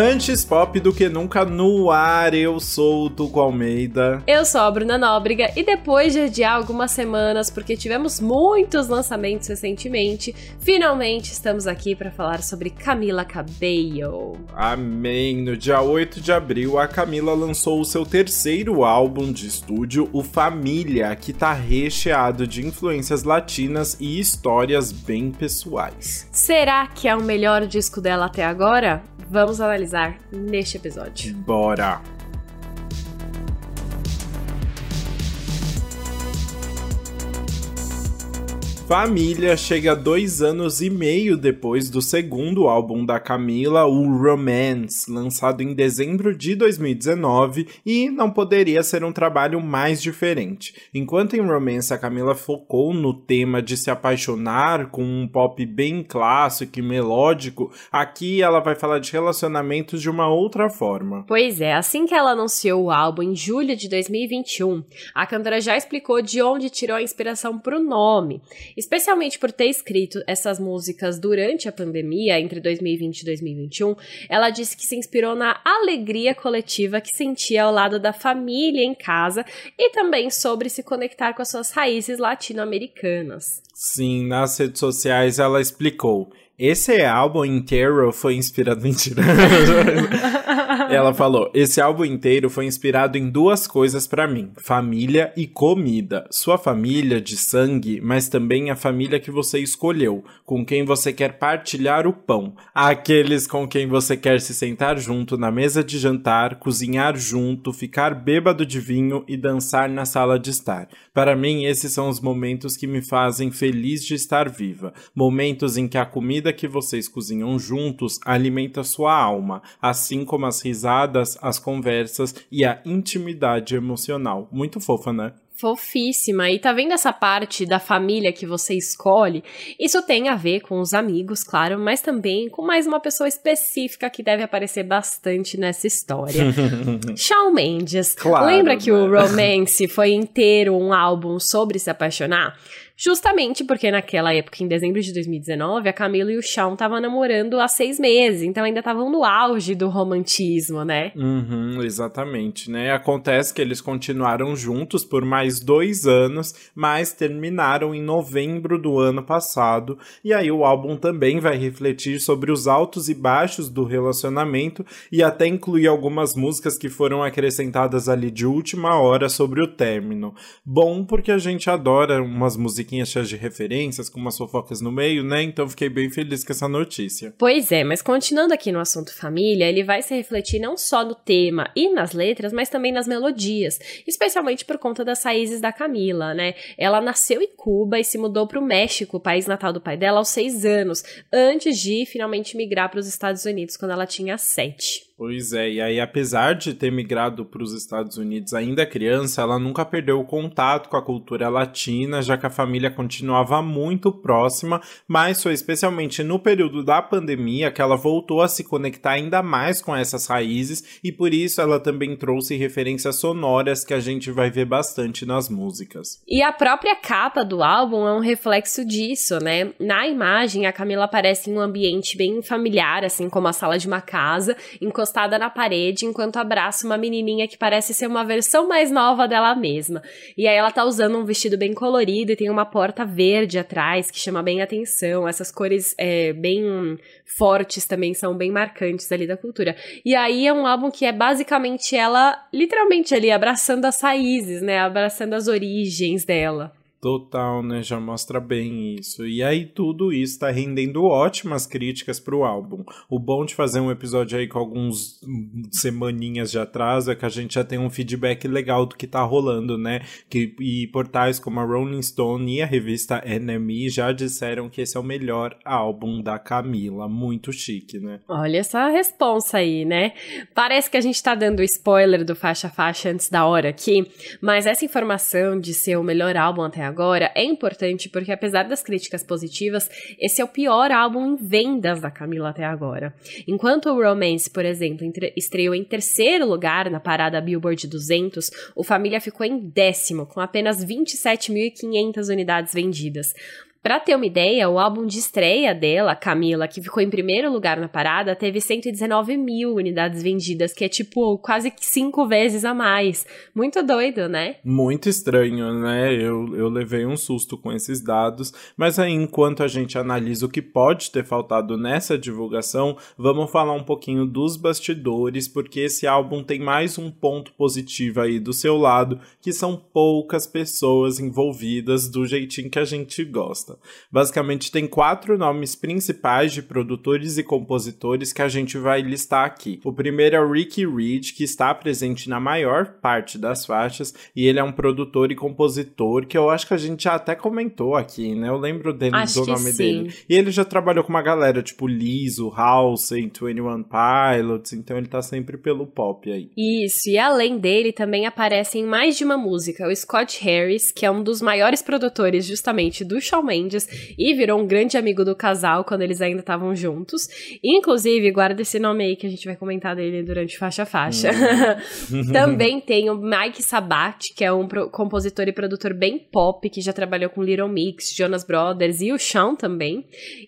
Antes pop do que nunca no ar, eu sou o Tuco Almeida. Eu sou a Bruna Nóbrega e depois de adiar algumas semanas, porque tivemos muitos lançamentos recentemente, finalmente estamos aqui para falar sobre Camila Cabello. Amém! No dia 8 de abril, a Camila lançou o seu terceiro álbum de estúdio, o Família, que tá recheado de influências latinas e histórias bem pessoais. Será que é o melhor disco dela até agora? Vamos analisar neste episódio. Bora! Família chega dois anos e meio depois do segundo álbum da Camila, o Romance, lançado em dezembro de 2019, e não poderia ser um trabalho mais diferente. Enquanto em Romance a Camila focou no tema de se apaixonar com um pop bem clássico e melódico, aqui ela vai falar de relacionamentos de uma outra forma. Pois é, assim que ela anunciou o álbum em julho de 2021, a cantora já explicou de onde tirou a inspiração para o nome especialmente por ter escrito essas músicas durante a pandemia, entre 2020 e 2021, ela disse que se inspirou na alegria coletiva que sentia ao lado da família em casa e também sobre se conectar com as suas raízes latino-americanas. Sim, nas redes sociais ela explicou. Esse álbum inteiro foi inspirado. Mentira. Ela falou: esse álbum inteiro foi inspirado em duas coisas para mim: família e comida. Sua família de sangue, mas também a família que você escolheu, com quem você quer partilhar o pão. Aqueles com quem você quer se sentar junto na mesa de jantar, cozinhar junto, ficar bêbado de vinho e dançar na sala de estar. Para mim, esses são os momentos que me fazem feliz de estar viva. Momentos em que a comida comida que vocês cozinham juntos alimenta sua alma, assim como as risadas, as conversas e a intimidade emocional. Muito fofa, né? Fofíssima. E tá vendo essa parte da família que você escolhe? Isso tem a ver com os amigos, claro, mas também com mais uma pessoa específica que deve aparecer bastante nessa história. Shawn Mendes. Claro, Lembra que o né? Romance foi inteiro um álbum sobre se apaixonar? Justamente porque naquela época, em dezembro de 2019, a Camila e o Shawn estavam namorando há seis meses, então ainda estavam no auge do romantismo, né? Uhum, exatamente, né? Acontece que eles continuaram juntos por mais dois anos, mas terminaram em novembro do ano passado, e aí o álbum também vai refletir sobre os altos e baixos do relacionamento e até incluir algumas músicas que foram acrescentadas ali de última hora sobre o término. Bom, porque a gente adora umas músicas cheias de referências, com umas fofocas no meio, né? Então fiquei bem feliz com essa notícia. Pois é, mas continuando aqui no assunto família, ele vai se refletir não só no tema e nas letras, mas também nas melodias, especialmente por conta das raízes da Camila, né? Ela nasceu em Cuba e se mudou para o México, país natal do pai dela, aos seis anos, antes de finalmente migrar para os Estados Unidos quando ela tinha sete. Pois é, e aí apesar de ter migrado para os Estados Unidos ainda criança, ela nunca perdeu o contato com a cultura latina, já que a família continuava muito próxima, mas foi especialmente no período da pandemia que ela voltou a se conectar ainda mais com essas raízes e por isso ela também trouxe referências sonoras que a gente vai ver bastante nas músicas. E a própria capa do álbum é um reflexo disso, né? Na imagem, a Camila aparece em um ambiente bem familiar, assim como a sala de uma casa, encostada encostada na parede enquanto abraça uma menininha que parece ser uma versão mais nova dela mesma. E aí ela tá usando um vestido bem colorido e tem uma porta verde atrás que chama bem atenção. Essas cores é, bem fortes também são bem marcantes ali da cultura. E aí é um álbum que é basicamente ela, literalmente ali, abraçando as raízes, né? Abraçando as origens dela. Total, né? Já mostra bem isso. E aí tudo isso tá rendendo ótimas críticas pro álbum. O bom de fazer um episódio aí com alguns semaninhas de atraso é que a gente já tem um feedback legal do que tá rolando, né? Que, e portais como a Rolling Stone e a revista NME já disseram que esse é o melhor álbum da Camila. Muito chique, né? Olha essa responsa aí, né? Parece que a gente tá dando spoiler do faixa faixa antes da hora aqui, mas essa informação de ser o melhor álbum até agora é importante porque, apesar das críticas positivas, esse é o pior álbum em vendas da Camila até agora. Enquanto o Romance, por exemplo, estreou em terceiro lugar na parada Billboard 200, o Família ficou em décimo, com apenas 27.500 unidades vendidas. Pra ter uma ideia, o álbum de estreia dela, Camila, que ficou em primeiro lugar na parada, teve 119 mil unidades vendidas, que é tipo quase cinco vezes a mais. Muito doido, né? Muito estranho, né? Eu, eu levei um susto com esses dados, mas aí enquanto a gente analisa o que pode ter faltado nessa divulgação, vamos falar um pouquinho dos bastidores, porque esse álbum tem mais um ponto positivo aí do seu lado, que são poucas pessoas envolvidas do jeitinho que a gente gosta Basicamente, tem quatro nomes principais de produtores e compositores que a gente vai listar aqui. O primeiro é o Ricky Reed, que está presente na maior parte das faixas, e ele é um produtor e compositor que eu acho que a gente já até comentou aqui, né? Eu lembro dele, acho do nome sim. dele. E ele já trabalhou com uma galera tipo Lizzo, Halsey, 21 Pilots, então ele tá sempre pelo pop aí. Isso, e além dele também aparece em mais de uma música o Scott Harris, que é um dos maiores produtores justamente do Shawn Mendes e virou um grande amigo do casal quando eles ainda estavam juntos. Inclusive, guarda esse nome aí que a gente vai comentar dele durante faixa a faixa. Hum. Também tem o Mike Sabat, que é um compositor e produtor bem pop, que já trabalhou com Little Mix, Jonas Brothers e o Shawn também.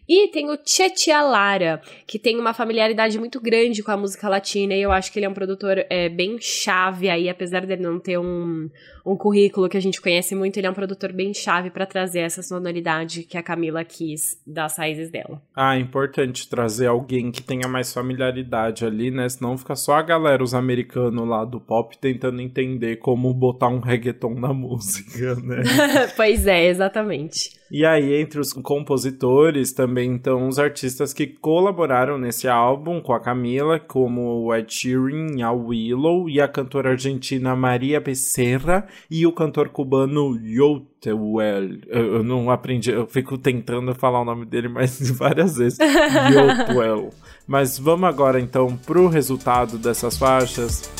E tem o Chetia Lara, que tem uma familiaridade muito grande com a música latina e eu acho que ele é um produtor é, bem chave aí, apesar dele não ter um, um currículo que a gente conhece muito, ele é um produtor bem chave para trazer essa sonoridade que a Camila quis das raízes dela. Ah, é importante trazer alguém que tenha mais familiaridade ali, né? Senão fica só a galera, os americanos lá do pop, tentando entender como botar um reggaeton na música, né? pois é, exatamente. E aí, entre os compositores, também estão os artistas que colaboraram nesse álbum com a Camila, como o Ed Sheeran, a Willow e a cantora argentina Maria Becerra e o cantor cubano Yotewell. Eu, eu não aprendi, eu fico tentando falar o nome dele mais várias vezes. Yotewell. Mas vamos agora então pro resultado dessas faixas.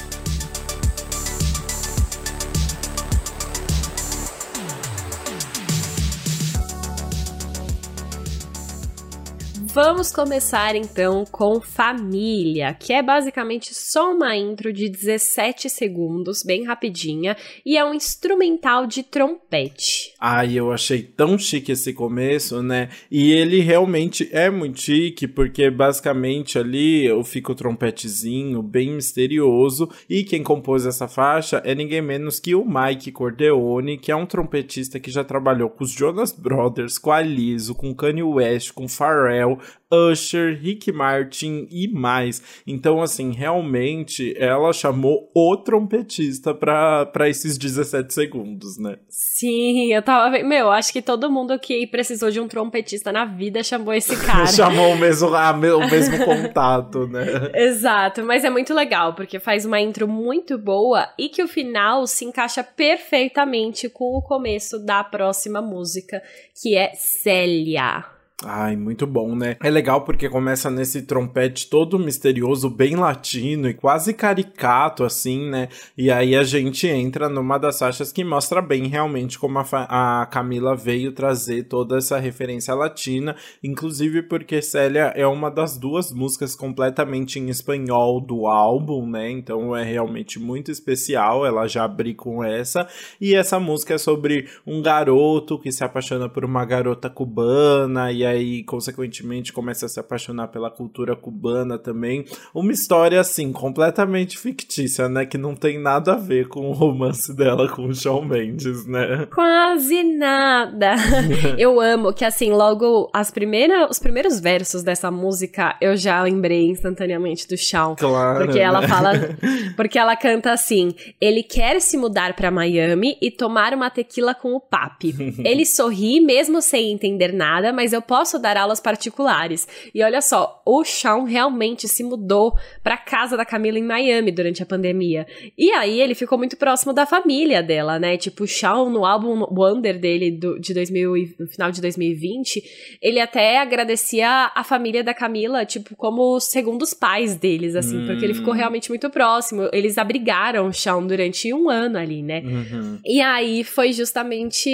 Vamos começar então com Família, que é basicamente só uma intro de 17 segundos, bem rapidinha, e é um instrumental de trompete. Ai, eu achei tão chique esse começo, né? E ele realmente é muito chique, porque basicamente ali eu fico trompetezinho bem misterioso, e quem compôs essa faixa é ninguém menos que o Mike Cordeone, que é um trompetista que já trabalhou com os Jonas Brothers, com a Lizzo, com Kanye West, com Pharrell, Usher, Rick Martin e mais. Então, assim, realmente ela chamou o trompetista pra, esses 17 segundos, né? Sim, eu tava. Meu, acho que todo mundo que precisou de um trompetista na vida chamou esse cara. chamou o mesmo, a, o mesmo contato, né? Exato, mas é muito legal, porque faz uma intro muito boa e que o final se encaixa perfeitamente com o começo da próxima música, que é Célia. Ai, muito bom, né? É legal porque começa nesse trompete todo misterioso, bem latino e quase caricato, assim, né? E aí a gente entra numa das faixas que mostra bem realmente como a, a Camila veio trazer toda essa referência latina, inclusive porque Célia é uma das duas músicas completamente em espanhol do álbum, né? Então é realmente muito especial ela já abrir com essa. E essa música é sobre um garoto que se apaixona por uma garota cubana e aí, consequentemente, começa a se apaixonar pela cultura cubana também. Uma história, assim, completamente fictícia, né? Que não tem nada a ver com o romance dela com o Shawn Mendes, né? Quase nada. eu amo que, assim, logo as primeiras, os primeiros versos dessa música eu já lembrei instantaneamente do Shawn. Claro. Porque ela né? fala. Porque ela canta assim: ele quer se mudar para Miami e tomar uma tequila com o papi. ele sorri mesmo sem entender nada, mas eu posso posso dar aulas particulares. E olha só, o Shawn realmente se mudou para casa da Camila em Miami durante a pandemia. E aí ele ficou muito próximo da família dela, né? Tipo, o Shawn no álbum Wonder dele do, de 2000 no final de 2020, ele até agradecia a família da Camila, tipo, como segundos pais deles, assim, hum. porque ele ficou hum. realmente muito próximo. Eles abrigaram o Shawn durante um ano ali, né? Uhum. E aí foi justamente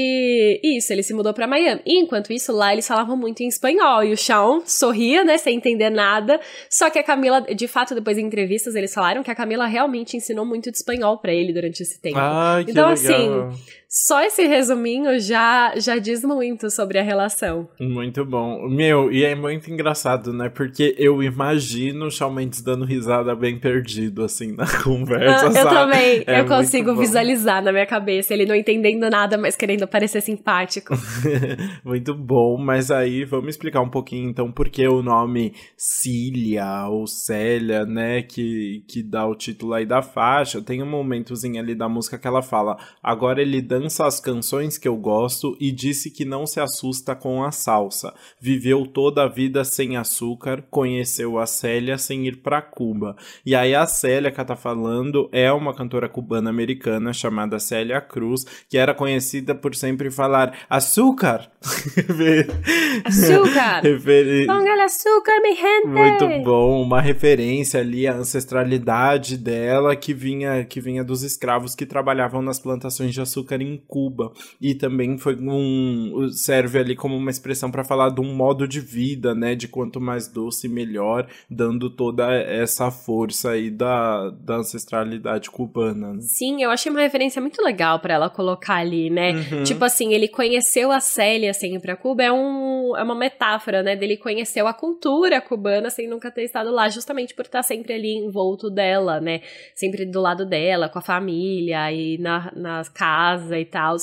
isso, ele se mudou para Miami. E enquanto isso, lá eles falavam muito em espanhol. E o Shawn sorria, né, sem entender nada. Só que a Camila, de fato, depois em entrevistas, eles falaram que a Camila realmente ensinou muito de espanhol para ele durante esse tempo. Ai, que então, legal. assim só esse resuminho já, já diz muito sobre a relação. Muito bom. Meu, e é muito engraçado, né? Porque eu imagino o Shawn Mendes dando risada bem perdido, assim, na conversa, ah, Eu também. É eu consigo visualizar na minha cabeça ele não entendendo nada, mas querendo parecer simpático. muito bom, mas aí vamos explicar um pouquinho, então, por que o nome Cília ou Célia, né? Que, que dá o título aí da faixa. Tem um momentozinho ali da música que ela fala: agora ele dança as canções que eu gosto e disse que não se assusta com a salsa. Viveu toda a vida sem açúcar, conheceu a Célia sem ir para Cuba. E aí a Célia que ela tá falando é uma cantora cubana americana chamada Célia Cruz, que era conhecida por sempre falar açúcar. açúcar. Referi... açúcar, mi gente. Muito bom, uma referência ali à ancestralidade dela que vinha que vinha dos escravos que trabalhavam nas plantações de açúcar em Cuba e também foi um serve ali como uma expressão para falar de um modo de vida, né, de quanto mais doce melhor, dando toda essa força aí da, da ancestralidade cubana. Né? Sim, eu achei uma referência muito legal para ela colocar ali, né? Uhum. Tipo assim, ele conheceu a Célia sem ir para Cuba é um é uma metáfora, né, dele conheceu a cultura cubana sem nunca ter estado lá, justamente por estar sempre ali envolto dela, né? Sempre do lado dela, com a família e na, na casa e tal.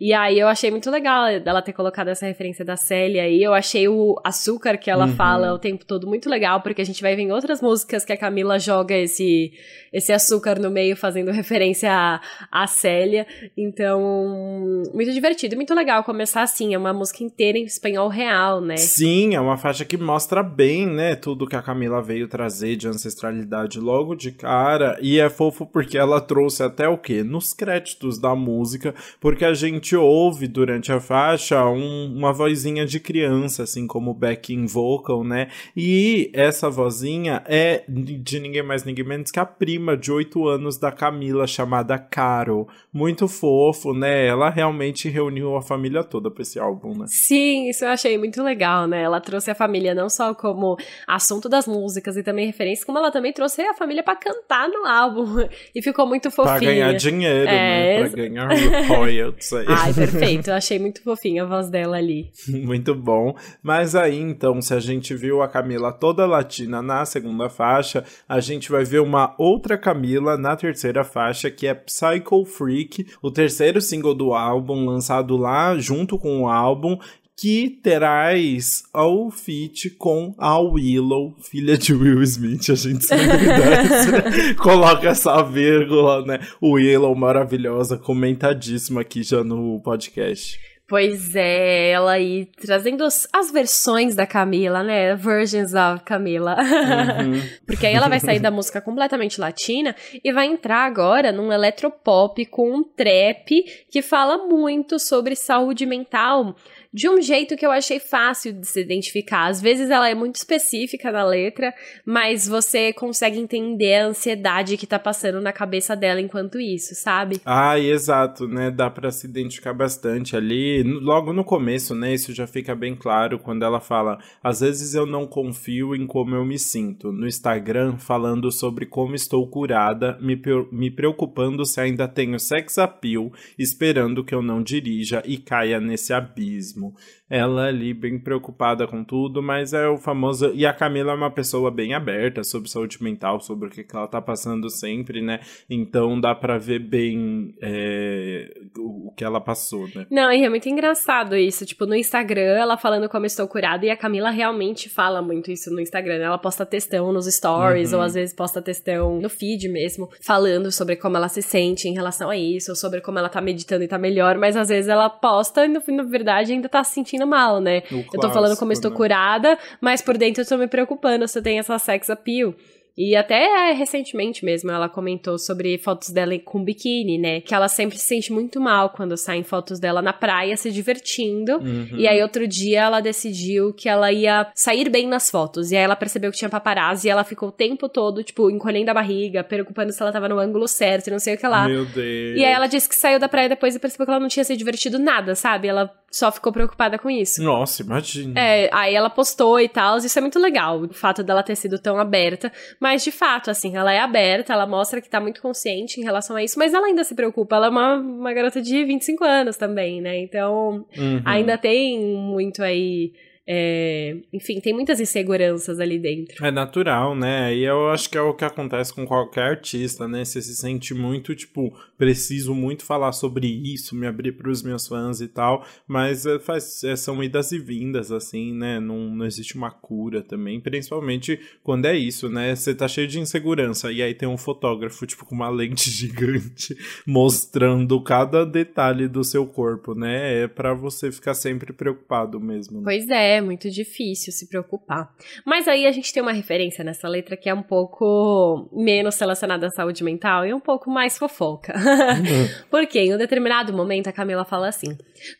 E aí eu achei muito legal ela ter colocado essa referência da Célia aí. Eu achei o açúcar que ela uhum. fala o tempo todo muito legal, porque a gente vai ver em outras músicas que a Camila joga esse, esse açúcar no meio, fazendo referência à, à Célia. Então, muito divertido e muito legal começar assim. É uma música inteira em espanhol real, né? Sim, é uma faixa que mostra bem, né, tudo que a Camila veio trazer de ancestralidade logo de cara. E é fofo porque ela trouxe até o quê? Nos créditos da música, porque a gente gente ouve durante a faixa um, uma vozinha de criança, assim como backing vocal, né? E essa vozinha é de ninguém mais, ninguém menos que a prima de 8 anos da Camila, chamada Caro. Muito fofo, né? Ela realmente reuniu a família toda pra esse álbum, né? Sim, isso eu achei muito legal, né? Ela trouxe a família não só como assunto das músicas e também referência, como ela também trouxe a família para cantar no álbum. E ficou muito fofinha. Pra ganhar dinheiro, é... né? Pra ganhar royalties aí. Ai, perfeito. Eu achei muito fofinha a voz dela ali. muito bom. Mas aí, então, se a gente viu a Camila toda latina na segunda faixa, a gente vai ver uma outra Camila na terceira faixa, que é Psycho Freak, o terceiro single do álbum, lançado lá junto com o álbum, que terás ao feat com a Willow, filha de Will Smith, a gente sempre né? coloca essa vírgula, né? Willow maravilhosa, comentadíssima aqui já no podcast. Pois é, ela aí trazendo as, as, versões da Camila, né? Versions of Camila. Uhum. Porque aí ela vai sair da música completamente latina e vai entrar agora num eletropop com um trap que fala muito sobre saúde mental de um jeito que eu achei fácil de se identificar. Às vezes ela é muito específica na letra, mas você consegue entender a ansiedade que tá passando na cabeça dela enquanto isso, sabe? Ah, exato, né? Dá para se identificar bastante ali. Logo no começo, né? Isso já fica bem claro quando ela fala: às vezes eu não confio em como eu me sinto. No Instagram, falando sobre como estou curada, me, me preocupando se ainda tenho sex appeal, esperando que eu não dirija e caia nesse abismo mesmo. Ela ali bem preocupada com tudo, mas é o famoso. E a Camila é uma pessoa bem aberta sobre saúde mental, sobre o que ela tá passando sempre, né? Então dá pra ver bem é, o, que ela passou, né? Não, e é muito engraçado isso. Tipo, no Instagram, ela falando como estou curada, e a Camila realmente fala muito isso no Instagram. Ela posta textão nos stories, uhum. ou às vezes posta textão no feed mesmo, falando sobre como ela se sente em relação a isso, ou sobre como ela tá meditando e tá melhor, mas às vezes ela posta e no, na verdade ainda tá se sentindo mal, né? O eu tô falando como estou né? curada, mas por dentro eu tô me preocupando se eu tenho essa sex appeal. E até recentemente mesmo ela comentou sobre fotos dela com biquíni, né? Que ela sempre se sente muito mal quando saem fotos dela na praia se divertindo. Uhum. E aí outro dia ela decidiu que ela ia sair bem nas fotos. E aí ela percebeu que tinha paparazzi e ela ficou o tempo todo, tipo, encolhendo a barriga, preocupando se ela tava no ângulo certo e não sei o que lá. Meu Deus. E aí ela disse que saiu da praia depois e percebeu que ela não tinha se divertido nada, sabe? Ela só ficou preocupada com isso. Nossa, imagina. É, aí ela postou e tal, isso é muito legal, o fato dela ter sido tão aberta, mas de fato, assim, ela é aberta, ela mostra que tá muito consciente em relação a isso, mas ela ainda se preocupa, ela é uma, uma garota de 25 anos também, né, então Uhum. ainda tem muito aí é, enfim, tem muitas inseguranças ali dentro. É natural, né? E eu acho que é o que acontece com qualquer artista, né? Você se sente muito, tipo, preciso muito falar sobre isso, me abrir para os meus fãs e tal, mas é, faz, é, são idas e vindas, assim, né? Não, não existe uma cura também, principalmente quando é isso, né? Você tá cheio de insegurança e aí tem um fotógrafo, tipo, com uma lente gigante mostrando cada detalhe do seu corpo, né? É para você ficar sempre preocupado mesmo. Né? Pois é, muito difícil se preocupar. Mas aí a gente tem uma referência nessa letra que é um pouco menos relacionada à saúde mental e um pouco mais fofoca. Porque em um determinado momento a Camila fala assim: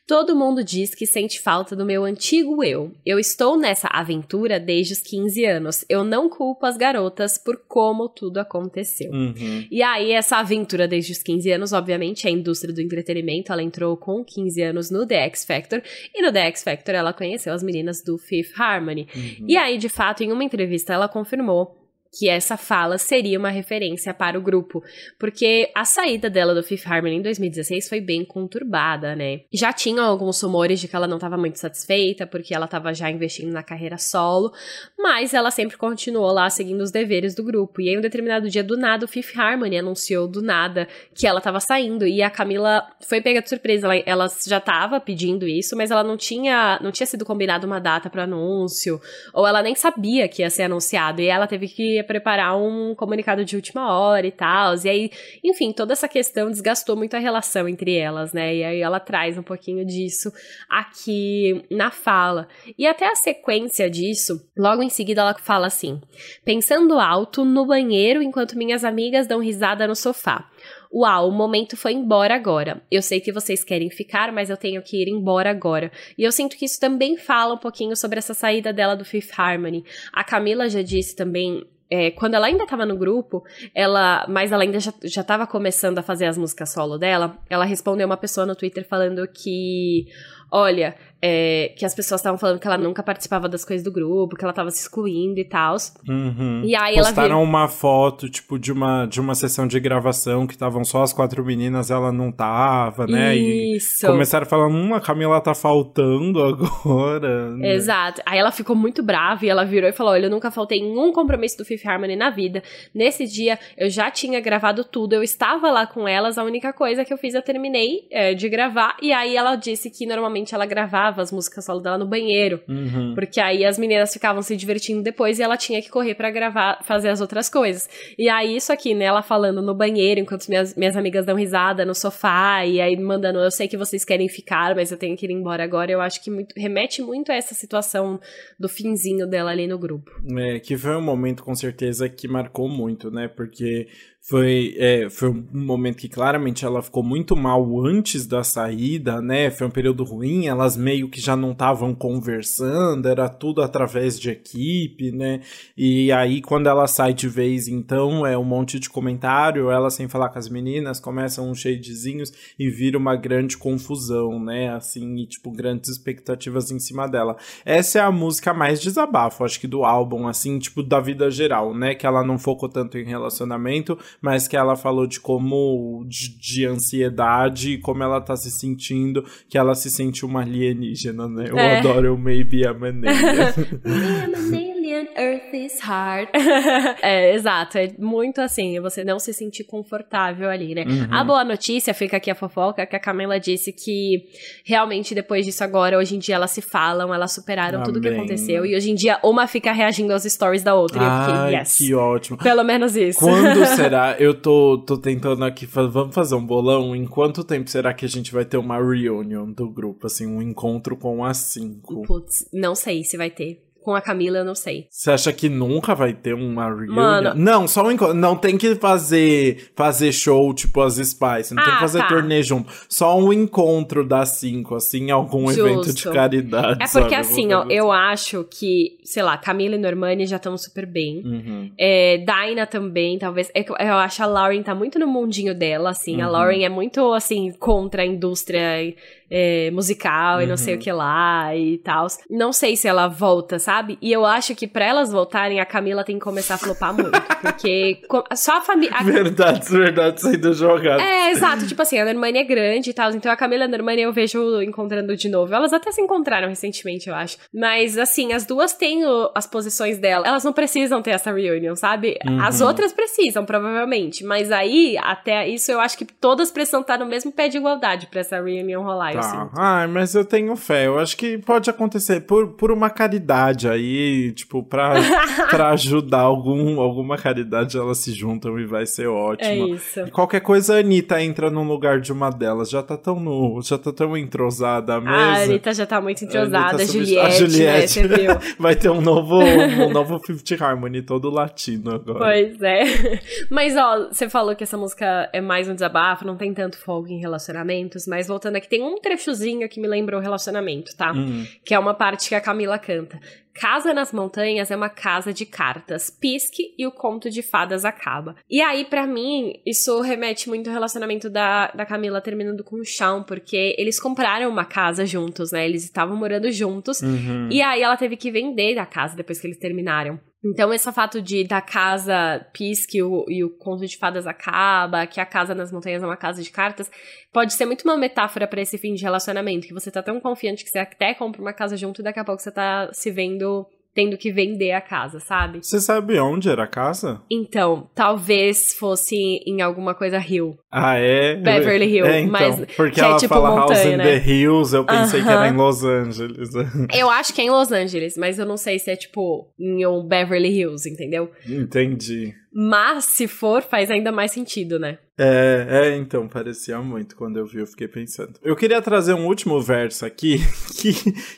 Todo mundo diz que sente falta do meu antigo eu. Eu estou nessa aventura desde os 15 anos. Eu não culpo as garotas por como tudo aconteceu. Uhum. E aí, essa aventura desde os 15 anos, obviamente, é a indústria do entretenimento. Ela entrou com 15 anos no The X Factor. E no The X Factor, ela conheceu as meninas do Fifth Harmony. Uhum. E aí, de fato, em uma entrevista, ela confirmou que essa fala seria uma referência para o grupo, porque a saída dela do Fifth Harmony em 2016 foi bem conturbada, né? Já tinham alguns rumores de que ela não estava muito satisfeita, porque ela estava já investindo na carreira solo, mas ela sempre continuou lá seguindo os deveres do grupo. E em um determinado dia, do nada, o Fifth Harmony anunciou do nada que ela estava saindo, e a Camila foi pega de surpresa, ela, ela já estava pedindo isso, mas ela não tinha, não tinha sido combinado uma data para anúncio, ou ela nem sabia que ia ser anunciado, e ela teve que preparar um comunicado de última hora e tal. E aí, enfim, toda essa questão desgastou muito a relação entre elas, né? E aí ela traz um pouquinho disso aqui na fala. E até a sequência disso, logo em seguida ela fala assim: pensando alto no banheiro enquanto minhas amigas dão risada no sofá. Uau, o momento foi embora agora. Eu sei que vocês querem ficar, mas eu tenho que ir embora agora. E eu sinto que isso também fala um pouquinho sobre essa saída dela do Fifth Harmony. A Camila já disse também é, quando ela ainda estava no grupo, ela, mas ela ainda já, já tava começando a fazer as músicas solo dela, ela respondeu uma pessoa no Twitter falando que, olha, é, que as pessoas estavam falando que ela nunca participava das coisas do grupo, que ela tava se excluindo e tal. Uhum. E aí Postaram ela viu... uma foto, tipo, de uma, de uma sessão de gravação que estavam só as quatro meninas, ela não tava, né? Isso. E começaram falando, hum, a Camila tá faltando agora. né? Exato. Aí ela ficou muito brava e ela virou e falou: Olha, eu nunca faltei em um compromisso do Fifth Harmony na vida. Nesse dia, eu já tinha gravado tudo, eu estava lá com elas, a única coisa que eu fiz, eu terminei é, de gravar. E aí ela disse que normalmente ela gravava as músicas solo dela no banheiro. Uhum. Porque aí as meninas ficavam se divertindo depois e ela tinha que correr pra gravar, fazer as outras coisas. E aí, isso aqui, né? Ela falando no banheiro, enquanto minhas, minhas amigas dão risada no sofá, e aí mandando, eu sei que vocês querem ficar, mas eu tenho que ir embora agora. Eu acho que muito, remete muito a essa situação do finzinho dela ali no grupo. É, que foi um momento, com certeza, que marcou muito, né? Porque foi, é, foi um momento que claramente ela ficou muito mal antes da saída, né? Foi um período ruim, elas meio que já não estavam conversando, era tudo através de equipe, né? E aí, quando ela sai de vez, então, é um monte de comentário, ela sem falar com as meninas, começam uns shadezinhos e vira uma grande confusão, né? Assim, e tipo, grandes expectativas em cima dela. Essa é a música mais desabafo, acho que do álbum, assim, tipo, da vida geral, né? Que ela não focou tanto em relacionamento, mas que ela falou de como de, de ansiedade, como ela tá se sentindo, que ela se sente uma alienígena, né? Eu É. adoro o Maybe I'm an Alien. Earth is hard. é, exato. É muito assim, você não se sentir confortável ali, né? Uhum. A boa notícia, fica aqui a fofoca, que a Camila disse que realmente depois disso agora, hoje em dia elas se falam, elas superaram tudo que Amém. aconteceu. E hoje em dia uma fica reagindo aos stories da outra. e eu Ai, fiquei, yes. que ótimo. Pelo menos isso. Quando será? Eu tô, tô tentando aqui, vamos fazer um bolão. Em quanto tempo será que a gente vai ter uma reunion do grupo, assim, um encontro com as cinco? Putz, não sei se vai ter. Com a Camila, eu não sei. Você acha que nunca vai ter uma reunião? Mano. Não, só um encontro. Não tem que fazer, fazer show tipo as Spice. Não tem Ah, que fazer tá. turnê junto. Só um encontro das cinco, assim, algum evento de Justo. caridade. É porque sabe? assim, ó, eu acho que, sei lá, Camila e Normani já estão super bem. Uhum. É, Dinah também, talvez. É Eu, acho a Lauren tá muito no mundinho dela, assim. A Uhum. Lauren é muito, assim, contra a indústria é, musical e não sei Uhum. o que lá e tal. Não sei se ela volta, sabe? E eu acho que pra elas voltarem, a Camila tem que começar a flopar muito. porque só a família. Verdade, verdade, saindo jogado. É, exato. Tipo assim, a Normani é grande e tal. Então a Camila e a Normani eu vejo encontrando de novo. Elas até se encontraram recentemente, eu acho. Mas, assim, as duas têm o- as posições dela. Elas não precisam ter essa reunião, sabe? As Uhum. outras precisam, provavelmente. Mas aí, até isso, eu acho que todas precisam estar no mesmo pé de igualdade pra essa reunião rolar, Tá. Ai, mas eu tenho fé. Eu acho que pode acontecer por, por uma caridade aí, tipo, pra, pra ajudar algum, alguma caridade, elas se juntam e vai ser É ótimo. isso. Qualquer coisa, a Anitta entra no lugar de uma delas. Já tá tão no, já tá tão entrosada a A. Anitta já tá muito entrosada, a Juliette, a Juliette. né? Viu? Vai ter um novo, um novo Fifth Harmony todo latino agora. Pois é. Mas, ó, você falou que essa música é mais um desabafo, não tem tanto fogo em relacionamentos, mas voltando aqui, tem um trechozinho que me lembrou relacionamento, tá? Hum. Que é uma parte que a Camila canta. Casa nas Montanhas é uma casa de cartas. Pisque e o conto de fadas acaba. E aí, pra mim, isso remete muito ao relacionamento da, da Camila terminando com o Shawn, porque eles compraram uma casa juntos, né? Eles estavam morando juntos. Uhum. E aí ela teve que vender a casa depois que eles terminaram. Então, esse fato de da casa pisque o, e o conto de fadas acaba, que a casa nas montanhas é uma casa de cartas, pode ser muito uma metáfora pra esse fim de relacionamento, que você tá tão confiante que você até compra uma casa junto e daqui a pouco você tá se vendo tendo que vender a casa, sabe? Você sabe onde era a casa? Então, talvez fosse em alguma coisa Rio. Ah, é? Beverly Hills, é, então, mas Porque que é ela tipo fala House montanha, in né? the Hills, eu pensei que era em Los Angeles. Eu acho que é em Los Angeles, mas eu não sei se é tipo em Beverly Hills, entendeu? Entendi. Mas se for, faz ainda mais sentido, né? É, é, então, parecia muito quando eu vi, eu fiquei pensando. Eu queria trazer um último verso aqui, que,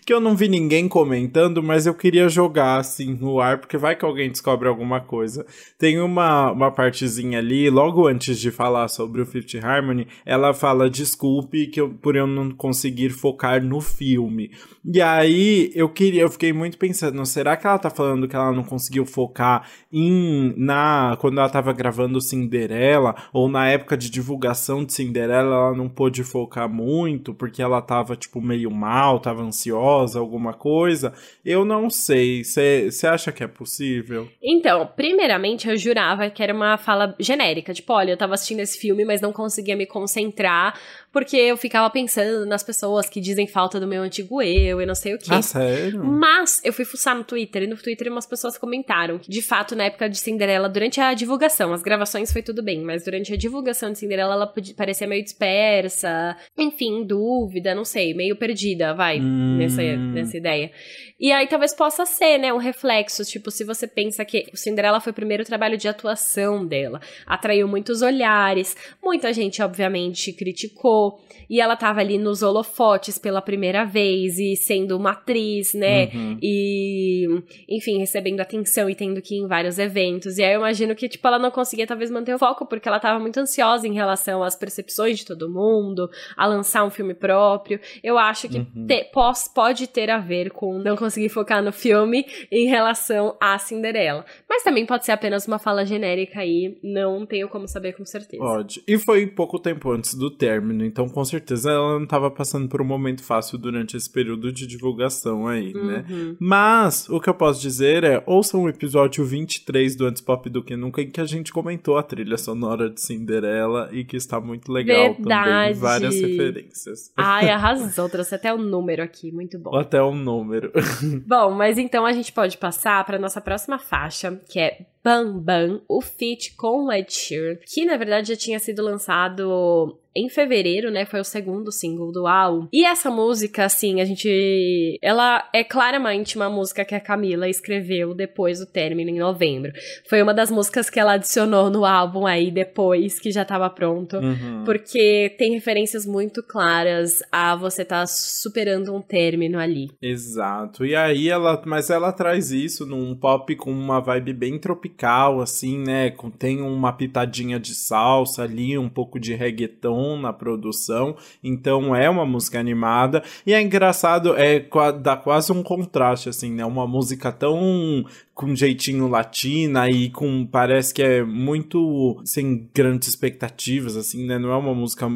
que eu não vi ninguém comentando, mas eu queria jogar assim no ar, porque vai que alguém descobre alguma coisa. Tem uma, uma partezinha ali, logo antes de falar sobre o Fifth Harmony, ela fala: desculpe que eu, por eu não conseguir focar no filme. E aí eu queria, eu fiquei muito pensando, será que ela tá falando que ela não conseguiu focar em na quando ela tava gravando Cinderela ou na época de divulgação de Cinderela, ela não pôde focar muito porque ela tava tipo meio mal, tava ansiosa, alguma coisa? Eu não sei. Você acha que é possível? Então, primeiramente, eu jurava que era uma fala genérica, tipo, olha, eu tava assistindo esse filme, mas não conseguia me concentrar, porque eu ficava pensando nas pessoas que dizem falta do meu antigo eu e não sei o quê. Ah, sério? Mas eu fui fuçar no Twitter e no Twitter umas pessoas comentaram que, de fato, na época de Cinderela, durante a divulgação, as gravações foi tudo bem, mas durante a divulgação de Cinderela ela parecia meio dispersa, enfim, dúvida, não sei, meio perdida, vai, Hum. nessa, nessa ideia. E aí talvez possa ser, né, um reflexo, tipo, se você pensa que o Cinderela foi o primeiro trabalho de atuação dela, atraiu muitos olhares, muita gente, obviamente, criticou, e ela tava ali nos holofotes pela primeira vez, e sendo uma atriz, né, Uhum. e, enfim, recebendo atenção e tendo que ir em vários eventos. E aí eu imagino que, tipo, ela não conseguia talvez manter o foco, porque ela tava muito ansiosa em relação às percepções de todo mundo, a lançar um filme próprio. Eu acho que Uhum. te- pos- pode ter a ver com não conseguir focar no filme em relação à Cinderela. Mas também pode ser apenas uma fala genérica aí, não tenho como saber com certeza. Pode. E foi pouco tempo antes do término, então com certeza ela não tava passando por um momento fácil durante esse período de divulgação aí, né? Uhum. Mas o que eu posso dizer é, ouçam o episódio 23 do Antes Pop do que Nunca, em que a gente comentou a trilha sonora de Cinderela e que está muito legal também. Verdade. Várias referências. Ai, arrasou, trouxe até o número aqui, muito bom. Até um número. Bom, mas então a gente pode passar para nossa próxima faixa, que é Bam Bam, o feat com Ed Sheeran, que na verdade já tinha sido lançado em fevereiro, né? Foi o segundo single do álbum. E essa música, assim, a gente. Ela é claramente uma música que a Camila escreveu depois do término, em novembro. Foi uma das músicas que ela adicionou no álbum aí depois que já tava pronto. Uhum. Porque tem referências muito claras a você tá superando um término ali. Exato. E aí ela. Mas ela traz isso num pop com uma vibe bem tropical, assim, né? Tem uma pitadinha de salsa ali, um pouco de reggaeton na produção, então é uma música animada e é engraçado, é dá quase um contraste assim, né? Uma música tão com jeitinho latina e com parece que é muito sem grandes expectativas assim, né? Não é uma música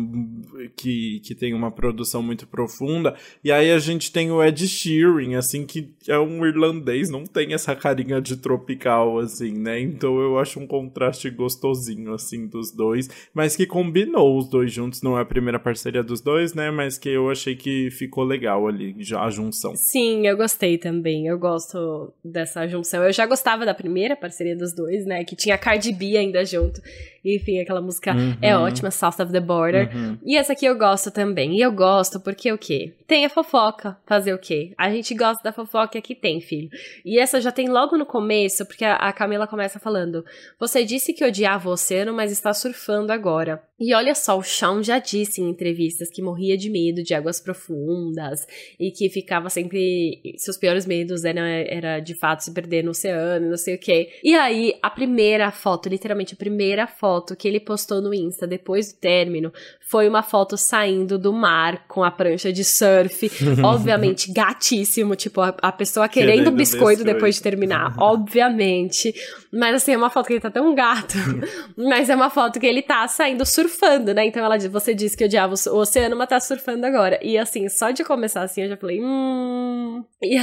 que, que tem uma produção muito profunda. E aí a gente tem o Ed Sheeran, assim, que é um irlandês, não tem essa carinha de tropical assim, né? Então eu acho um contraste gostosinho assim dos dois, mas que combinou os dois juntos, não é a primeira parceria dos dois, né? Mas que eu achei que ficou legal ali já a junção. Sim, eu gostei também. Eu gosto dessa junção. Eu já gostava da primeira parceria dos dois, né? Que tinha Cardi B ainda junto. Enfim, aquela música uhum. é ótima, South of the Border. Uhum. E essa aqui eu gosto também. E eu gosto porque o quê? Tem a fofoca. Fazer o quê? A gente gosta da fofoca que tem, filho. E essa já tem logo no começo, porque a Camila começa falando: Você disse que odiava o oceano, mas está surfando agora. E olha só, o Shawn já disse em entrevistas que morria de medo de águas profundas e que ficava sempre. Seus piores medos eram, era de fato se perder no oceano, não sei o quê. E aí, a primeira foto, literalmente a primeira foto que ele postou no Insta depois do término foi uma foto saindo do mar com a prancha de surf. obviamente, gatíssimo, tipo, a, a pessoa querendo, querendo biscoito, biscoito depois de terminar, obviamente. Mas assim, é uma foto que ele tá tão gato. mas é uma foto que ele tá saindo surfando né? Então ela você disse que odiava o oceano, mas tá surfando agora. E assim, só de começar assim, eu já falei, hum. E,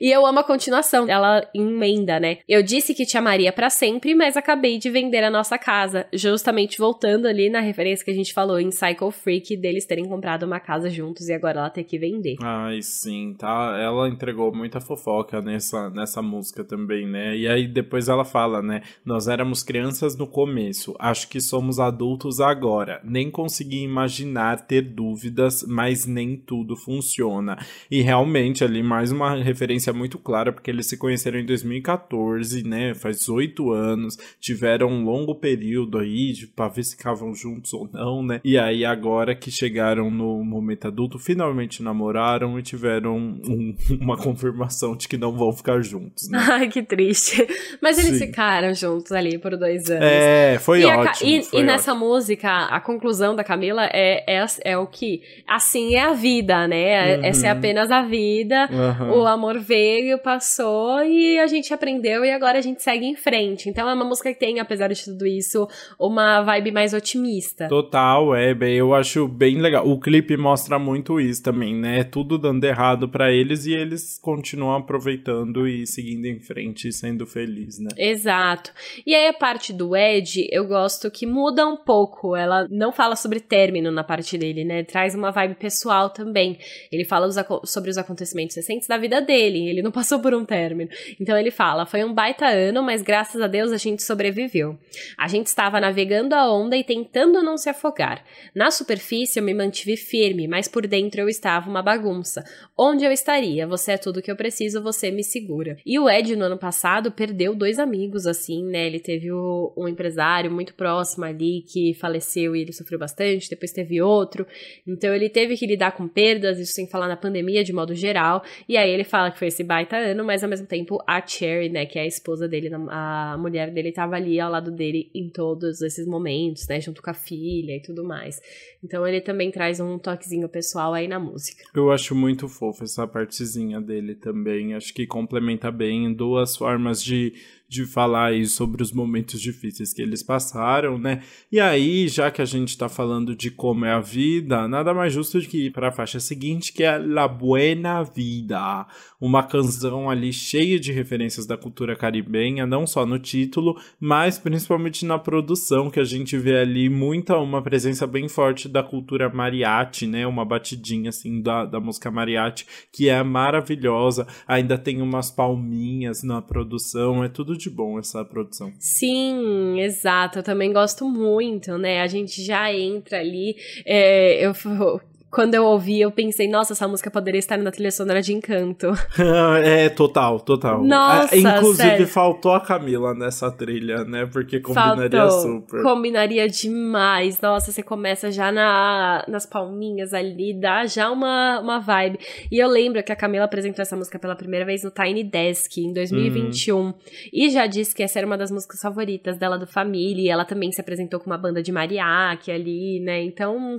e eu amo a continuação. Ela emenda, né? Eu disse que te amaria para sempre, mas acabei de vender a nossa casa. Justamente voltando ali na referência que a gente falou em Psycho Freak, deles terem comprado uma casa juntos e agora ela ter que vender. Ai, sim, tá? Ela entregou muita fofoca nessa, nessa música também, né? E aí depois ela fala, né? Nós éramos crianças no começo, acho que somos adultos agora. Nem consegui imaginar ter dúvidas, mas nem tudo funciona. E realmente ali mais uma referência muito clara, porque eles se conheceram em 2014, né? Faz oito anos, tiveram um longo período aí para ver se ficavam juntos ou não, né? E aí agora que chegaram no momento adulto, finalmente namoraram e tiveram um, uma confirmação de que não vão ficar juntos, né? Ai, que triste. Mas eles. Ficaram juntos ali por dois anos. É, foi e ótimo. A, e, foi e nessa música música, a conclusão da Camila é, é, é o que assim é a vida, né? Uhum. Essa é apenas a vida. Uhum. O amor veio, passou e a gente aprendeu e agora a gente segue em frente. Então é uma música que tem, apesar de tudo isso, uma vibe mais otimista. Total, é, bem, eu acho bem legal. O clipe mostra muito isso também, né? Tudo dando errado para eles e eles continuam aproveitando e seguindo em frente e sendo felizes, né? Exato. E aí a parte do Ed, eu gosto que muda um pouco ela não fala sobre término na parte dele, né? Traz uma vibe pessoal também. Ele fala os, sobre os acontecimentos recentes da vida dele, ele não passou por um término. Então ele fala: foi um baita ano, mas graças a Deus a gente sobreviveu. A gente estava navegando a onda e tentando não se afogar. Na superfície eu me mantive firme, mas por dentro eu estava uma bagunça. Onde eu estaria? Você é tudo que eu preciso, você me segura. E o Ed, no ano passado, perdeu dois amigos, assim, né? Ele teve o, um empresário muito próximo ali que faleceu e ele sofreu bastante, depois teve outro. Então ele teve que lidar com perdas, isso sem falar na pandemia de modo geral. E aí ele fala que foi esse baita ano, mas ao mesmo tempo a Cherry, né, que é a esposa dele, a mulher dele estava ali ao lado dele em todos esses momentos, né, junto com a filha e tudo mais. Então ele também traz um toquezinho pessoal aí na música. Eu acho muito fofo essa partezinha dele também. Acho que complementa bem duas formas de de falar aí sobre os momentos difíceis que eles passaram, né? E aí, já que a gente tá falando de como é a vida, nada mais justo do que ir para a faixa seguinte, que é La Buena Vida, uma canção ali cheia de referências da cultura caribenha, não só no título, mas principalmente na produção, que a gente vê ali muita uma presença bem forte da cultura mariachi, né? Uma batidinha assim da, da música mariachi, que é maravilhosa. Ainda tem umas palminhas na produção, é tudo de bom essa produção. Sim, exato. Eu também gosto muito, né? A gente já entra ali. É, eu quando eu ouvi, eu pensei, nossa, essa música poderia estar na trilha sonora de Encanto. é, total, total. Nossa, Inclusive, sério. faltou a Camila nessa trilha, né? Porque combinaria faltou. super. Combinaria demais. Nossa, você começa já na, nas palminhas ali, dá já uma, uma vibe. E eu lembro que a Camila apresentou essa música pela primeira vez no Tiny Desk, em 2021. Hum. E já disse que essa era uma das músicas favoritas dela do Família. E ela também se apresentou com uma banda de mariachi ali, né? Então,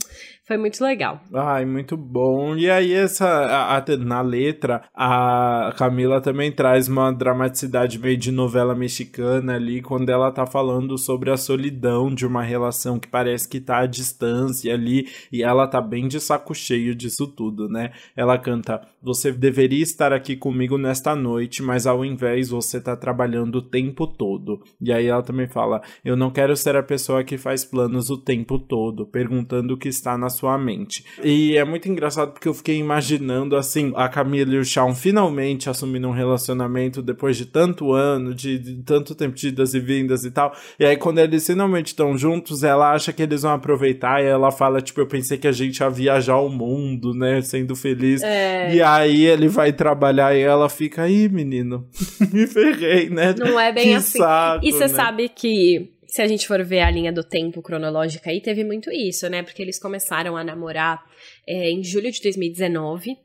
foi muito legal. Ai, muito bom. E aí, essa a, a, na letra, a Camila também traz uma dramaticidade meio de novela mexicana ali, quando ela tá falando sobre a solidão de uma relação que parece que tá à distância ali, e ela tá bem de saco cheio disso tudo, né? Ela canta: Você deveria estar aqui comigo nesta noite, mas ao invés você tá trabalhando o tempo todo. E aí ela também fala: Eu não quero ser a pessoa que faz planos o tempo todo, perguntando o que está na sua mente. E é muito engraçado porque eu fiquei imaginando assim, a Camila e o Shawn finalmente assumindo um relacionamento depois de tanto ano, de, de tanto tempo de idas e vindas e tal. E aí quando eles finalmente estão juntos, ela acha que eles vão aproveitar e ela fala, tipo, eu pensei que a gente ia viajar o mundo, né, sendo feliz. É. E aí ele vai trabalhar e ela fica, aí, menino, me ferrei, né? Não é bem que assim. Saco, e você né? sabe que se a gente for ver a linha do tempo cronológica aí, teve muito isso, né? Porque eles começaram a namorar é, em julho de 2019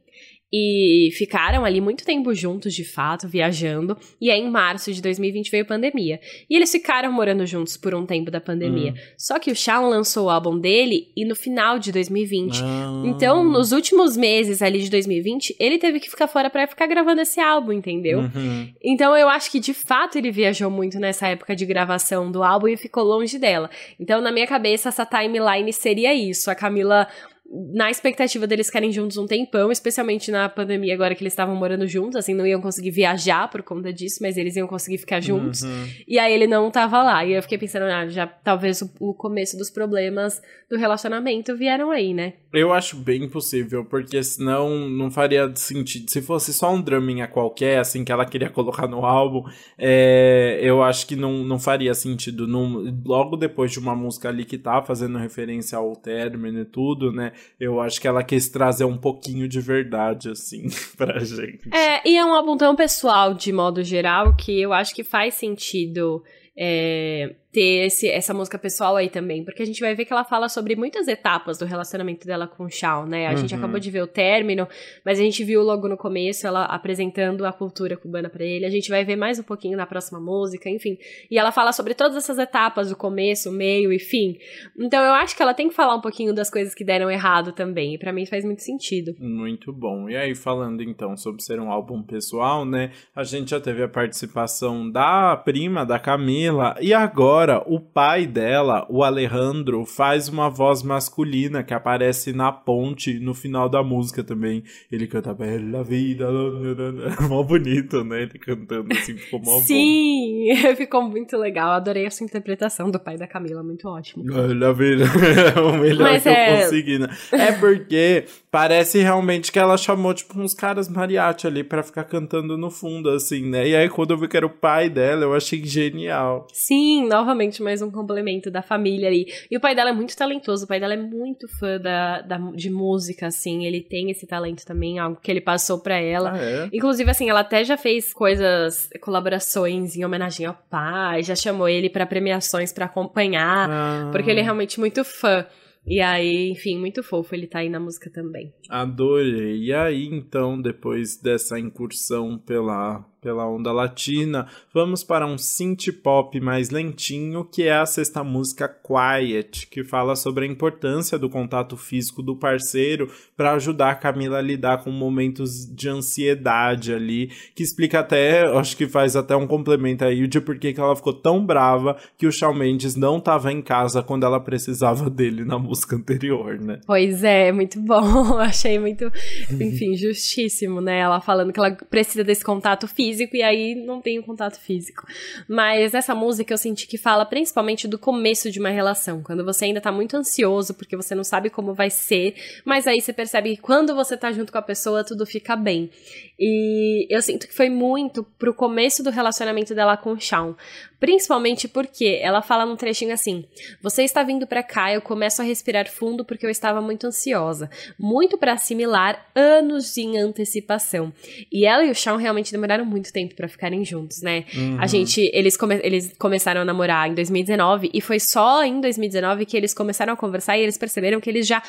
e ficaram ali muito tempo juntos, de fato, viajando. E aí, em março de 2020 veio a pandemia. E eles ficaram morando juntos por um tempo da pandemia. Hum. Só que o Shawn lançou o álbum dele e no final de 2020. Ah. Então, nos últimos meses ali de 2020, ele teve que ficar fora para ficar gravando esse álbum, entendeu? Uhum. Então eu acho que de fato ele viajou muito nessa época de gravação do álbum e ficou longe dela. Então na minha cabeça essa timeline seria isso, a Camila na expectativa deles ficarem juntos um tempão, especialmente na pandemia agora que eles estavam morando juntos, assim, não iam conseguir viajar por conta disso, mas eles iam conseguir ficar juntos. Uhum. E aí ele não tava lá. E eu fiquei pensando, ah, já talvez o, o começo dos problemas do relacionamento vieram aí, né? Eu acho bem possível, porque senão não faria sentido. Se fosse só um draminha qualquer, assim, que ela queria colocar no álbum, é, eu acho que não, não faria sentido. Não, logo depois de uma música ali que tá fazendo referência ao término e tudo, né? Eu acho que ela quis trazer um pouquinho de verdade, assim, pra gente. É, e é um álbum tão pessoal, de modo geral, que eu acho que faz sentido. É, ter esse, essa música pessoal aí também, porque a gente vai ver que ela fala sobre muitas etapas do relacionamento dela com o Shawn, né? A Uhum. gente acabou de ver o término, mas a gente viu logo no começo ela apresentando a cultura cubana pra ele. A gente vai ver mais um pouquinho na próxima música, enfim. E ela fala sobre todas essas etapas, o começo, o meio e fim. Então eu acho que ela tem que falar um pouquinho das coisas que deram errado também, e pra mim faz muito sentido. Muito bom. E aí, falando então sobre ser um álbum pessoal, né? A gente já teve a participação da prima da Camila e agora o pai dela, o Alejandro, faz uma voz masculina que aparece na ponte no final da música também. Ele canta Bela Vida. Mó bonito, né? Ele cantando assim, ficou mó bom. Sim, ficou muito legal. Adorei essa interpretação do pai da Camila, muito ótimo. Olha, velho, é o melhor Mas que eu é- consegui, né? É porque parece realmente que ela chamou, tipo, uns caras mariachi ali pra ficar cantando no fundo, assim, né? E aí, quando eu vi que era o pai dela, eu achei genial. Sim, novamente mais um complemento da família ali. E o pai dela é muito talentoso, o pai dela é muito fã da, da- de música, assim, ele tem esse talento também, algo que ele passou pra ela. Ah, é? Inclusive, assim, ela até já fez coisas, colaborações em homenagem ao pai, já chamou ele pra premiações pra acompanhar, Ah, porque ele é realmente muito fã. E aí, enfim, muito fofo ele tá aí na música também. Adorei. E aí, então, depois dessa incursão pela, pela onda latina, vamos para um synth pop mais lentinho, que é a sexta música Quiet, que fala sobre a importância do contato físico do parceiro para ajudar a Camila a lidar com momentos de ansiedade ali, que explica até, acho que faz até um complemento aí de por que ela ficou tão brava que o Shawn Mendes não estava em casa quando ela precisava dele na música anterior, né? Pois é, muito bom. Achei muito, enfim, justíssimo, né? Ela falando que ela precisa desse contato físico físico e aí não tenho contato físico. Mas essa música eu senti que fala principalmente do começo de uma relação, quando você ainda tá muito ansioso porque você não sabe como vai ser, mas aí você percebe que quando você tá junto com a pessoa tudo fica bem. E eu sinto que foi muito pro começo do relacionamento dela com o Shawn. Principalmente porque ela fala num trechinho assim: Você está vindo para cá, eu começo a respirar fundo porque eu estava muito ansiosa. Muito para assimilar anos em antecipação. E ela e o Shawn realmente demoraram muito tempo para ficarem juntos, né? Uhum. A gente, eles, come, eles começaram a namorar em 2019 e foi só em 2019 que eles começaram a conversar e eles perceberam que eles já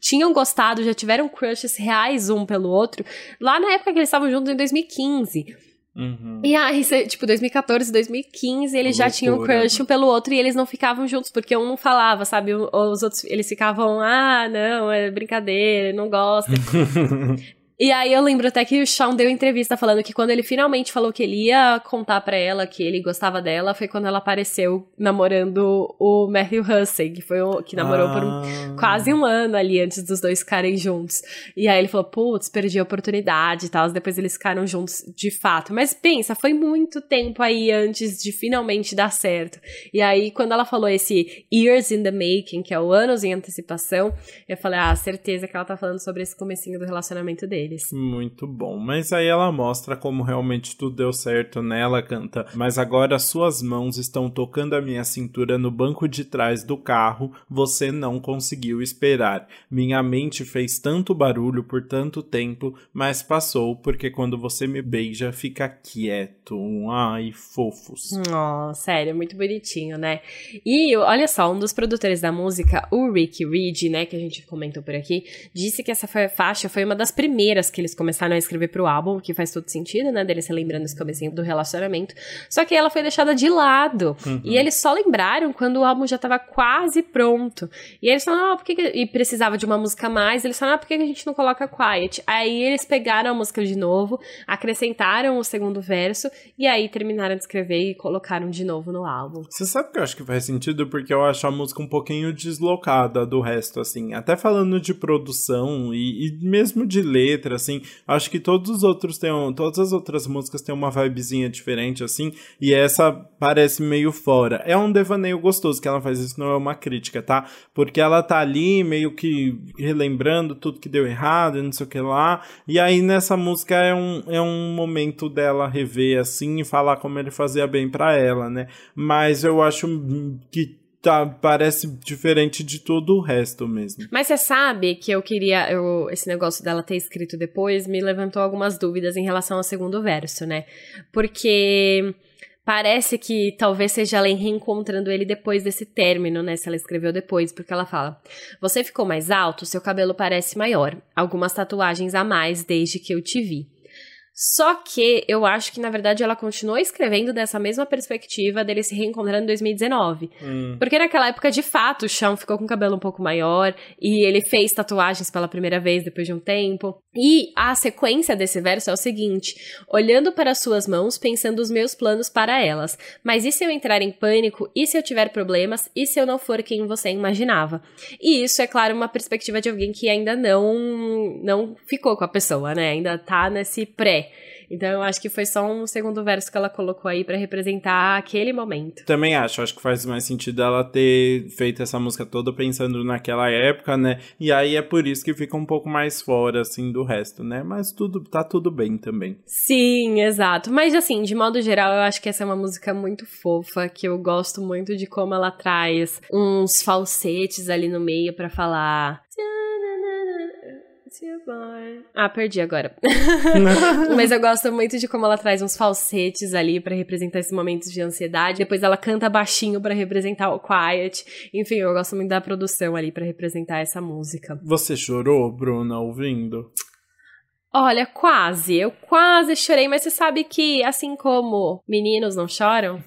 tinham gostado, já tiveram crushes reais um pelo outro, lá na época que eles estavam juntos em 2015. Uhum. E aí, tipo, 2014, 2015, eles já tinham crush um pelo outro e eles não ficavam juntos, porque um não falava, sabe? Os outros, eles ficavam, ah, não, é brincadeira, não gosta. E aí eu lembro até que o Sean deu entrevista falando que quando ele finalmente falou que ele ia contar para ela que ele gostava dela, foi quando ela apareceu namorando o Matthew Hussey, que foi o que namorou ah. por um, ah. quase um ano ali antes dos dois ficarem juntos. E aí ele falou, putz, perdi a oportunidade e tal. Depois eles ficaram juntos de fato. Mas pensa, foi muito tempo aí antes de finalmente dar certo. E aí quando ela falou esse years in the making, que é o anos em antecipação, eu falei, ah, certeza que ela tá falando sobre esse comecinho do relacionamento dele deles. Muito bom. Mas aí ela mostra como realmente tudo deu certo, né? Ela canta. Mas agora suas mãos estão tocando a minha cintura no banco de trás do carro. Você não conseguiu esperar. Minha mente fez tanto barulho por tanto tempo, mas passou porque quando você me beija, fica quieto. Ai, fofos. Oh, sério, muito bonitinho, né? E olha só, um dos produtores da música, o Rick Reed, né, que a gente comentou por aqui, disse que essa faixa foi uma das primeiras primeiras que eles começaram a escrever pro álbum, que faz todo sentido, né? Deles lembrando esse comecinho do relacionamento. Só que ela foi deixada de lado. Uhum. E eles só lembraram quando o álbum já tava quase pronto. E eles falaram, ah, por que, que... E precisava de uma música a mais. Eles falaram, ah, por que, que a gente não coloca Quiet? Aí eles pegaram a música de novo, acrescentaram o segundo verso, e aí terminaram de escrever e colocaram de novo no álbum. Você sabe que eu acho que faz sentido? Porque eu acho a música um pouquinho deslocada do resto, assim. Até falando de produção e, e mesmo de letra letra, assim. Acho que todos os outros têm, todas as outras músicas têm uma vibezinha diferente, assim, e essa parece meio fora. É um devaneio gostoso que ela faz isso, não é uma crítica, tá? Porque ela tá ali meio que relembrando tudo que deu errado e não sei o que lá, e aí nessa música é um, é um momento dela rever, assim, e falar como ele fazia bem para ela, né? Mas eu acho que tá, parece diferente de todo o resto mesmo. Mas você sabe que eu queria, eu, esse negócio dela ter escrito depois me levantou algumas dúvidas em relação ao segundo verso, né? Porque parece que talvez seja ela reencontrando ele depois desse término, né? Se ela escreveu depois, porque ela fala: Você ficou mais alto, seu cabelo parece maior. Algumas tatuagens a mais desde que eu te vi. Só que eu acho que, na verdade, ela continuou escrevendo dessa mesma perspectiva dele se reencontrando em 2019. Hum. Porque naquela época, de fato, o chão ficou com o cabelo um pouco maior e ele fez tatuagens pela primeira vez depois de um tempo. E a sequência desse verso é o seguinte: olhando para suas mãos, pensando os meus planos para elas. Mas e se eu entrar em pânico? E se eu tiver problemas? E se eu não for quem você imaginava? E isso, é claro, uma perspectiva de alguém que ainda não, não ficou com a pessoa, né? Ainda tá nesse pré. Então eu acho que foi só um segundo verso que ela colocou aí para representar aquele momento. Também acho, acho que faz mais sentido ela ter feito essa música toda pensando naquela época, né? E aí é por isso que fica um pouco mais fora assim do resto, né? Mas tudo tá tudo bem também. Sim, exato. Mas assim, de modo geral, eu acho que essa é uma música muito fofa, que eu gosto muito de como ela traz uns falsetes ali no meio para falar ah, perdi agora. Mas eu gosto muito de como ela traz uns falsetes ali para representar esses momentos de ansiedade. Depois ela canta baixinho para representar o quiet. Enfim, eu gosto muito da produção ali para representar essa música. Você chorou, Bruna, ouvindo? Olha, quase. Eu quase chorei, mas você sabe que, assim como meninos não choram,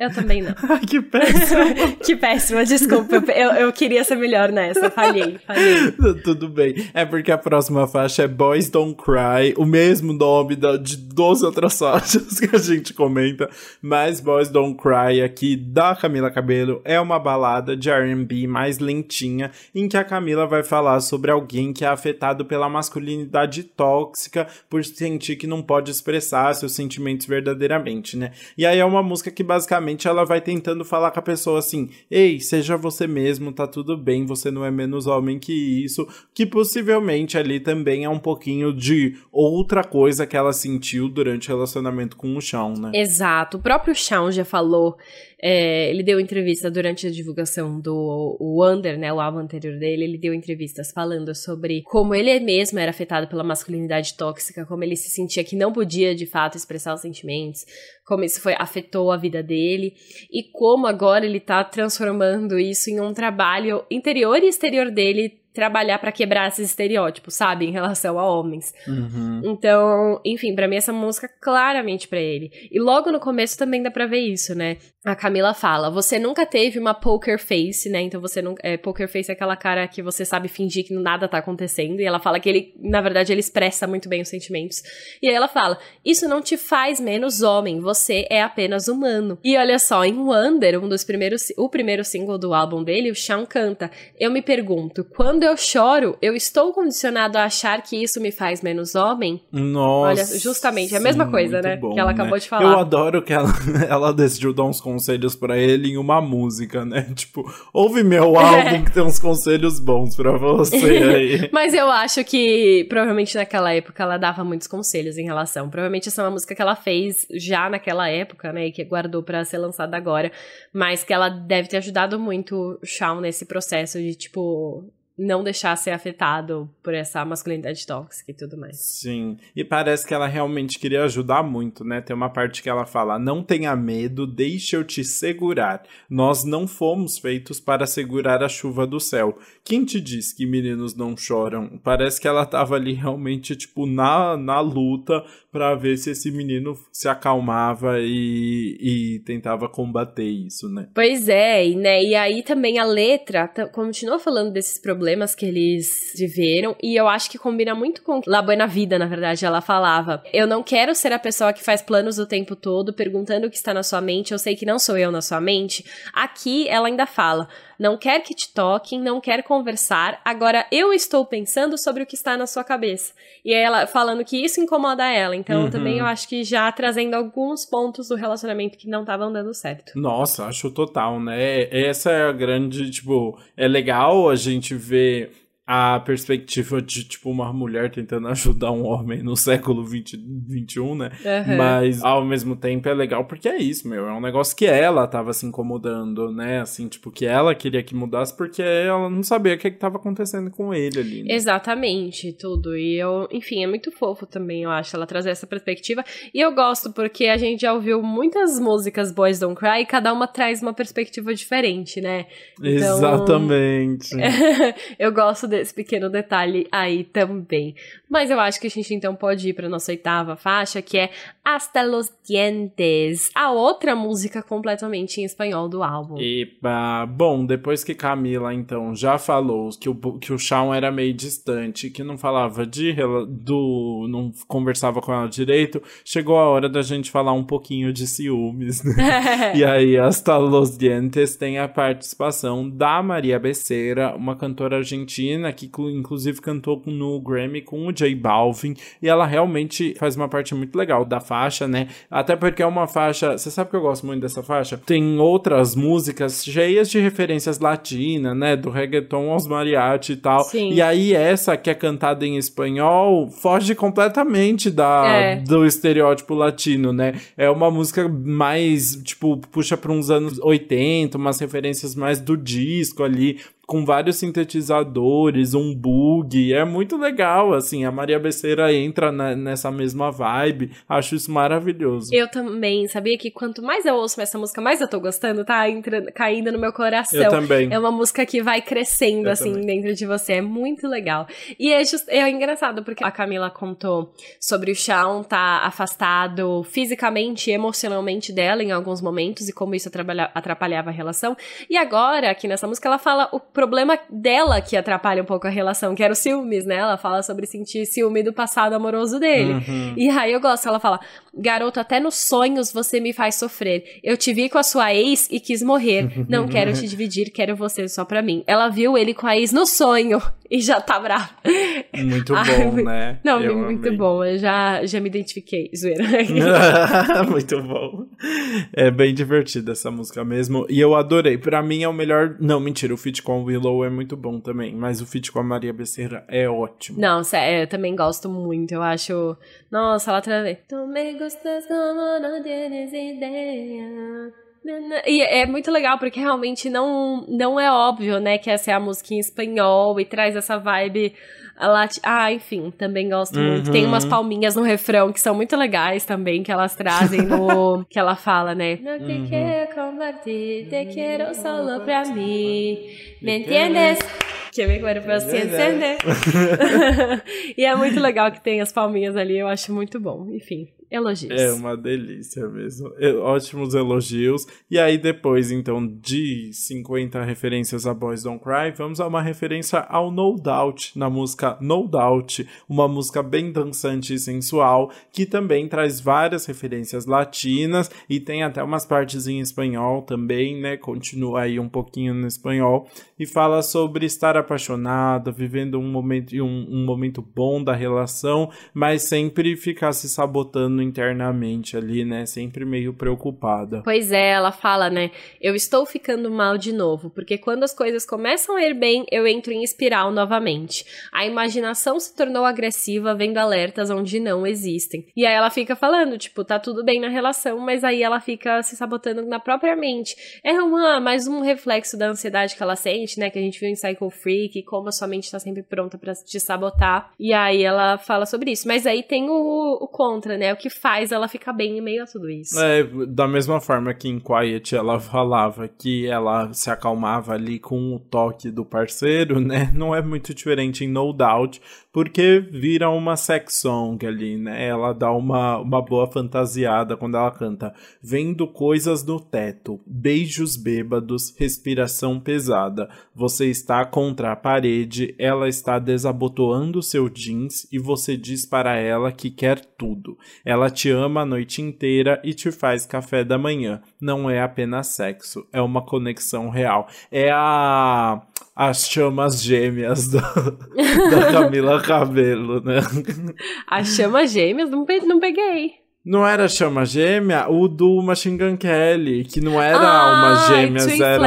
Eu também não. Ai, que péssimo. que péssima, desculpa. Eu, eu queria ser melhor nessa. Falhei, falhei. Tudo bem. É porque a próxima faixa é Boys Don't Cry, o mesmo nome da, de 12 outras faixas que a gente comenta. Mas Boys Don't Cry aqui da Camila Cabelo é uma balada de RB mais lentinha, em que a Camila vai falar sobre alguém que é afetado pela masculinidade tóxica por sentir que não pode expressar seus sentimentos verdadeiramente, né? E aí é uma música que basicamente ela vai tentando falar com a pessoa assim: ei, seja você mesmo, tá tudo bem, você não é menos homem que isso. Que possivelmente ali também é um pouquinho de outra coisa que ela sentiu durante o relacionamento com o Shawn, né? Exato. O próprio Shawn já falou é, ele deu entrevista durante a divulgação do Wonder, né, o álbum anterior dele, ele deu entrevistas falando sobre como ele mesmo era afetado pela masculinidade tóxica, como ele se sentia que não podia de fato expressar os sentimentos, como isso foi afetou a vida dele e como agora ele tá transformando isso em um trabalho interior e exterior dele trabalhar para quebrar esses estereótipos, sabe, em relação a homens. Uhum. Então, enfim, para mim essa música claramente para ele. E logo no começo também dá para ver isso, né? A Camila fala: "Você nunca teve uma poker face, né? Então você não é poker face é aquela cara que você sabe fingir que nada tá acontecendo". E ela fala que ele, na verdade, ele expressa muito bem os sentimentos. E aí ela fala: "Isso não te faz menos homem, você é apenas humano". E olha só, em Wonder, um dos primeiros o primeiro single do álbum dele, o Shawn canta: "Eu me pergunto, quando eu choro, eu estou condicionado a achar que isso me faz menos homem?". Nossa. Olha, justamente, é a mesma coisa, né, bom, que ela né? acabou de falar. Eu adoro que ela ela decidiu dar uns conselhos para ele em uma música, né? Tipo, ouve meu álbum que tem uns conselhos bons para você aí. Mas eu acho que provavelmente naquela época ela dava muitos conselhos em relação. Provavelmente essa é uma música que ela fez já naquela época, né? E que guardou para ser lançada agora. Mas que ela deve ter ajudado muito o Shawn nesse processo de, tipo, não deixar ser afetado por essa masculinidade tóxica e tudo mais. Sim, e parece que ela realmente queria ajudar muito, né? Tem uma parte que ela fala: Não tenha medo, deixe eu te segurar. Nós não fomos feitos para segurar a chuva do céu. Quem te diz que meninos não choram? Parece que ela tava ali realmente, tipo, na, na luta para ver se esse menino se acalmava e, e tentava combater isso, né? Pois é, e, né? E aí também a letra continua falando desses problemas que eles viveram, e eu acho que combina muito com La Buena Vida, na verdade, ela falava. Eu não quero ser a pessoa que faz planos o tempo todo, perguntando o que está na sua mente, eu sei que não sou eu na sua mente. Aqui ela ainda fala não quer que te toquem, não quer conversar, agora eu estou pensando sobre o que está na sua cabeça. E aí ela falando que isso incomoda ela, então Uhum. também eu acho que já trazendo alguns pontos do relacionamento que não estavam dando certo. Nossa, acho total, né? Essa é a grande, tipo, é legal a gente ver a perspectiva de, tipo, uma mulher tentando ajudar um homem no século 20, 21, né? Uhum. Mas, ao mesmo tempo, é legal porque é isso, meu. É um negócio que ela tava se incomodando, né? Assim, tipo, que ela queria que mudasse porque ela não sabia o que, que tava acontecendo com ele ali. Né? Exatamente, tudo. E eu, enfim, é muito fofo também, eu acho, ela trazer essa perspectiva. E eu gosto porque a gente já ouviu muitas músicas Boys Don't Cry e cada uma traz uma perspectiva diferente, né? Então, Exatamente. eu gosto desse pequeno detalhe aí também. Mas eu acho que a gente então pode ir para nossa oitava faixa, que é Hasta los Dientes, a outra música completamente em espanhol do álbum. Epa, bom, depois que Camila então já falou que o, que o Shawn era meio distante, que não falava de do não conversava com ela direito, chegou a hora da gente falar um pouquinho de ciúmes, né? E aí, Hasta los Dientes tem a participação da Maria Becerra, uma cantora argentina que inclu- inclusive cantou no Grammy com o J Balvin, e ela realmente faz uma parte muito legal da faixa, né? Até porque é uma faixa, você sabe que eu gosto muito dessa faixa? Tem outras músicas cheias de referências latinas, né? Do reggaeton aos mariachi e tal. Sim. E aí essa que é cantada em espanhol foge completamente da É. do estereótipo latino, né? É uma música mais, tipo, puxa para uns anos 80, umas referências mais do disco ali, com vários sintetizadores, um bug, é muito legal, assim, a Maria Becerra entra na, nessa mesma vibe, acho isso maravilhoso. Eu também, sabia que quanto mais eu ouço essa música, mais eu tô gostando, tá entrando, caindo no meu coração. Eu também. É uma música que vai crescendo, Eu assim, também. dentro de você, é muito legal. E é, just, é engraçado, porque a Camila contou sobre o Shawn tá afastado fisicamente e emocionalmente dela em alguns momentos, e como isso atrapalha- atrapalhava a relação, e agora, aqui nessa música, ela fala o problema dela que atrapalha um pouco a relação, que era o ciúmes, né? Ela fala sobre sentir ciúme do passado amoroso dele. Uhum. E aí eu gosto, ela fala: Garoto, até nos sonhos você me faz sofrer. Eu te vi com a sua ex e quis morrer. Não quero te dividir, quero você só pra mim. Ela viu ele com a ex no sonho e já tá brava. Muito Ai, bom, né? Não, Eu muito amei. bom. Eu já, já me identifiquei, zoeira. Muito bom. É bem divertida essa música mesmo. E eu adorei. Pra mim é o melhor. Não, mentira. O feat com o Willow é muito bom também. Mas o feat com a Maria Becerra é ótimo. Não, sério, eu também gosto muito. Eu acho. Nossa, ela. Tu me gostas como não tienes ideia. E é muito legal, porque realmente não, não é óbvio, né, que essa é a música em espanhol e traz essa vibe. Lati... Ah, enfim, também gosto muito. Uhum. Tem umas palminhas no refrão que são muito legais também, que elas trazem no. que ela fala, né? No que Uhum. quero compartir, te quero solo pra mim. Me entiendes? Que meu corpo se encender. e é muito legal que tem as palminhas ali, eu acho muito bom. Enfim, elogios. É uma delícia mesmo. Ótimos elogios. E aí, depois, então, de 50 referências a Boys Don't Cry, vamos a uma referência ao No Doubt, na música No Doubt, uma música bem dançante e sensual, que também traz várias referências latinas e tem até umas partes em espanhol também, né? Continua aí um pouquinho no espanhol e fala sobre estar apaixonado, vivendo um momento, um, um momento bom da relação, mas sempre ficar se sabotando internamente ali, né? Sempre meio preocupada. Pois é, ela fala, né? Eu estou ficando mal de novo, porque quando as coisas começam a ir bem, eu entro em espiral novamente. A imaginação se tornou agressiva, vendo alertas onde não existem. E aí ela fica falando, tipo, tá tudo bem na relação, mas aí ela fica se sabotando na própria mente. É uma, mais um reflexo da ansiedade que ela sente, né? Que a gente viu em Psycho Freak, como a sua mente tá sempre pronta pra te sabotar. E aí ela fala sobre isso. Mas aí tem o, o contra, né? O que faz ela ficar bem em meio a tudo isso. É, da mesma forma que em Quiet ela falava que ela se acalmava ali com o toque do parceiro, né? Não é muito diferente em No Doubt, porque vira uma sex song ali, né? Ela dá uma, uma boa fantasiada quando ela canta. Vendo coisas no teto, beijos bêbados, respiração pesada. Você está contra a parede, ela está desabotoando seu jeans e você diz para ela que quer tudo. Ela te ama a noite inteira e te faz café da manhã. Não é apenas sexo, é uma conexão real. É a as chamas gêmeas do- da Camila Cabelo, né? As chamas gêmeas, não, pe- não peguei. Não era chama gêmea? O do Machine Gun Kelly, que não era uma Ai, gêmeas, Twin era,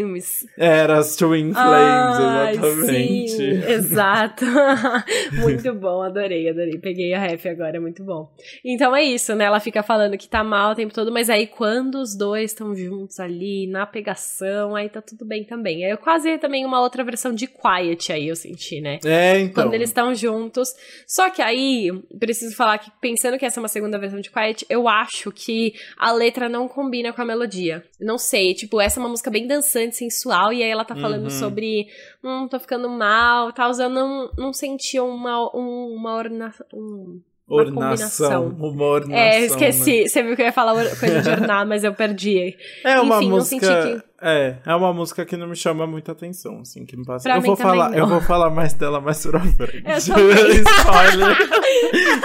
Flames. era as Twin Flames, exatamente. Sim, exato. muito bom, adorei, adorei. Peguei a ref agora, muito bom. Então é isso, né? Ela fica falando que tá mal o tempo todo, mas aí quando os dois estão juntos ali, na pegação, aí tá tudo bem também. É quase também uma outra versão de Quiet aí, eu senti, né? É, então. quando eles estão juntos. Só que aí, preciso falar que, pensando que essa é uma segunda versão de Quiet, eu acho que a letra não combina com a melodia. Não sei, tipo, essa é uma música bem dançante, sensual, e aí ela tá falando Uhum. sobre, hum, tô ficando mal, tal, eu não, não senti uma, um- uma orna... Um... uma Ornação, combinação. uma ornação. É, né? esqueci. Você viu que eu ia falar coisa de ornar, mas eu perdi. É uma Enfim, música. senti É, é uma música que não me chama muita atenção, assim, que me passa. Pra eu vou falar, não. eu vou falar mais dela mais pra frente. Eu. Spoiler.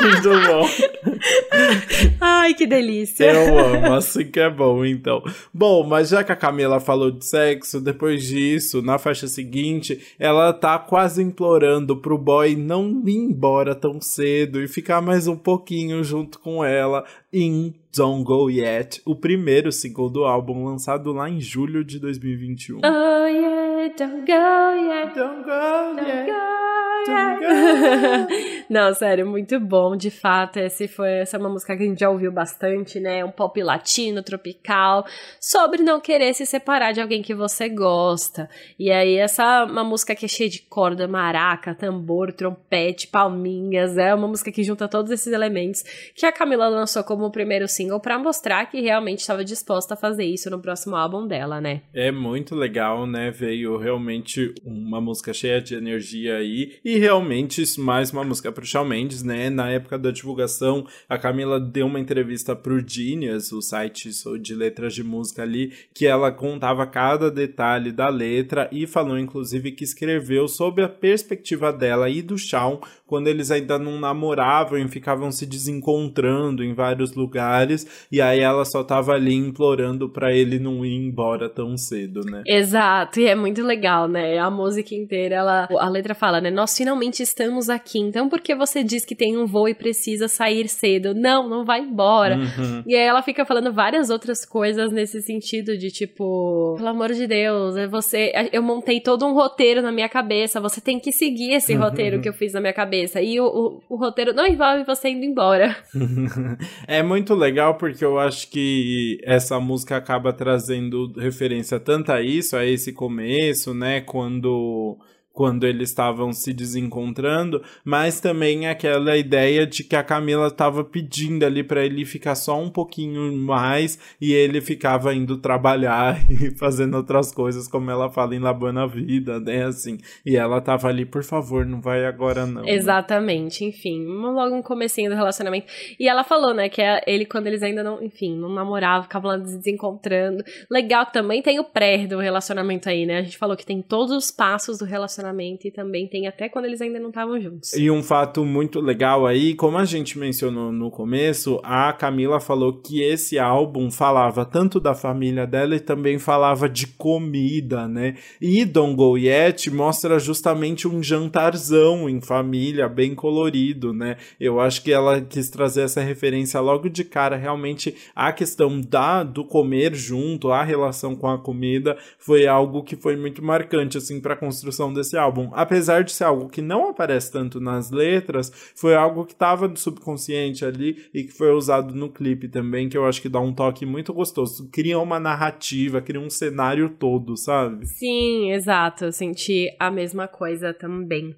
Muito bom. Ai, que delícia. Eu amo, assim que é bom, então. Bom, mas já que a Camila falou de sexo, depois disso, na faixa seguinte, ela tá quase implorando pro boy não ir embora tão cedo e ficar mais um pouquinho junto com ela em Don't Go Yet, o primeiro single do álbum lançado lá em julho de 2021. Oh yeah, don't go yet. Don't go Don't yet. go Don't yet. Não, sério, muito bom, de fato. Esse foi, essa é uma música que a gente já ouviu bastante, né? Um pop latino, tropical, sobre não querer se separar de alguém que você gosta. E aí, essa é uma música que é cheia de corda, maraca, tambor, trompete, palminhas. É uma música que junta todos esses elementos que a Camila lançou como o primeiro single pra mostrar que realmente estava disposta a fazer isso no próximo álbum dela, né? É muito legal, né? Veio realmente uma música cheia de energia aí. E realmente mais uma música pro Shawn Mendes, né? Na época da divulgação, a Camila deu uma entrevista pro Genius, o site de letras de música ali, que ela contava cada detalhe da letra e falou inclusive que escreveu sob a perspectiva dela e do Shawn quando eles ainda não namoravam e ficavam se desencontrando em vários lugares, e aí ela só tava ali implorando para ele não ir embora tão cedo, né? Exato, e é muito legal, né? A música inteira, ela, a letra fala, né? Nós finalmente estamos aqui, então por que você diz que tem um voo e precisa sair cedo? Não, não vai embora. Uhum. E aí ela fica falando várias outras coisas nesse sentido de tipo, pelo amor de Deus, é você, eu montei todo um roteiro na minha cabeça, você tem que seguir esse roteiro que eu fiz na minha cabeça. E o, o, o roteiro não envolve você indo embora. é muito legal porque eu acho que essa música acaba trazendo referência tanto a isso, a esse começo, né? Quando quando eles estavam se desencontrando, mas também aquela ideia de que a Camila estava pedindo ali para ele ficar só um pouquinho mais e ele ficava indo trabalhar e fazendo outras coisas, como ela fala em La Buena Vida, né, assim. E ela tava ali, por favor, não vai agora não. né? Exatamente, enfim, logo um comecinho do relacionamento. E ela falou, né, que é ele quando eles ainda não, enfim, não namoravam, ficavam lá desencontrando. Legal que também tem o pré do relacionamento aí, né? A gente falou que tem todos os passos do relacionamento e também tem até quando eles ainda não estavam juntos. E um fato muito legal aí, como a gente mencionou no começo, a Camila falou que esse álbum falava tanto da família dela e também falava de comida, né? E Don't Go Yet mostra justamente um jantarzão em família, bem colorido, né? Eu acho que ela quis trazer essa referência logo de cara, realmente a questão da do comer junto, a relação com a comida, foi algo que foi muito marcante assim para a construção desse álbum. Apesar de ser algo que não aparece tanto nas letras, foi algo que estava no subconsciente ali e que foi usado no clipe também, que eu acho que dá um toque muito gostoso. Cria uma narrativa, cria um cenário todo, sabe? Sim, exato. Eu senti a mesma coisa também.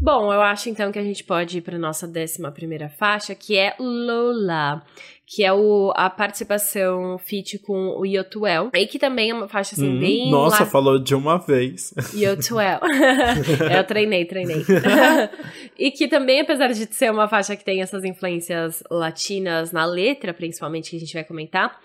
Bom, eu acho então que a gente pode ir para nossa décima primeira faixa, que é Lola, que é o, a participação feat com o Yotuel, e que também é uma faixa assim Hum, bem nossa, la- falou de uma vez. Yotuel. eu treinei, treinei. e que também, apesar de ser uma faixa que tem essas influências latinas na letra, principalmente, que a gente vai comentar,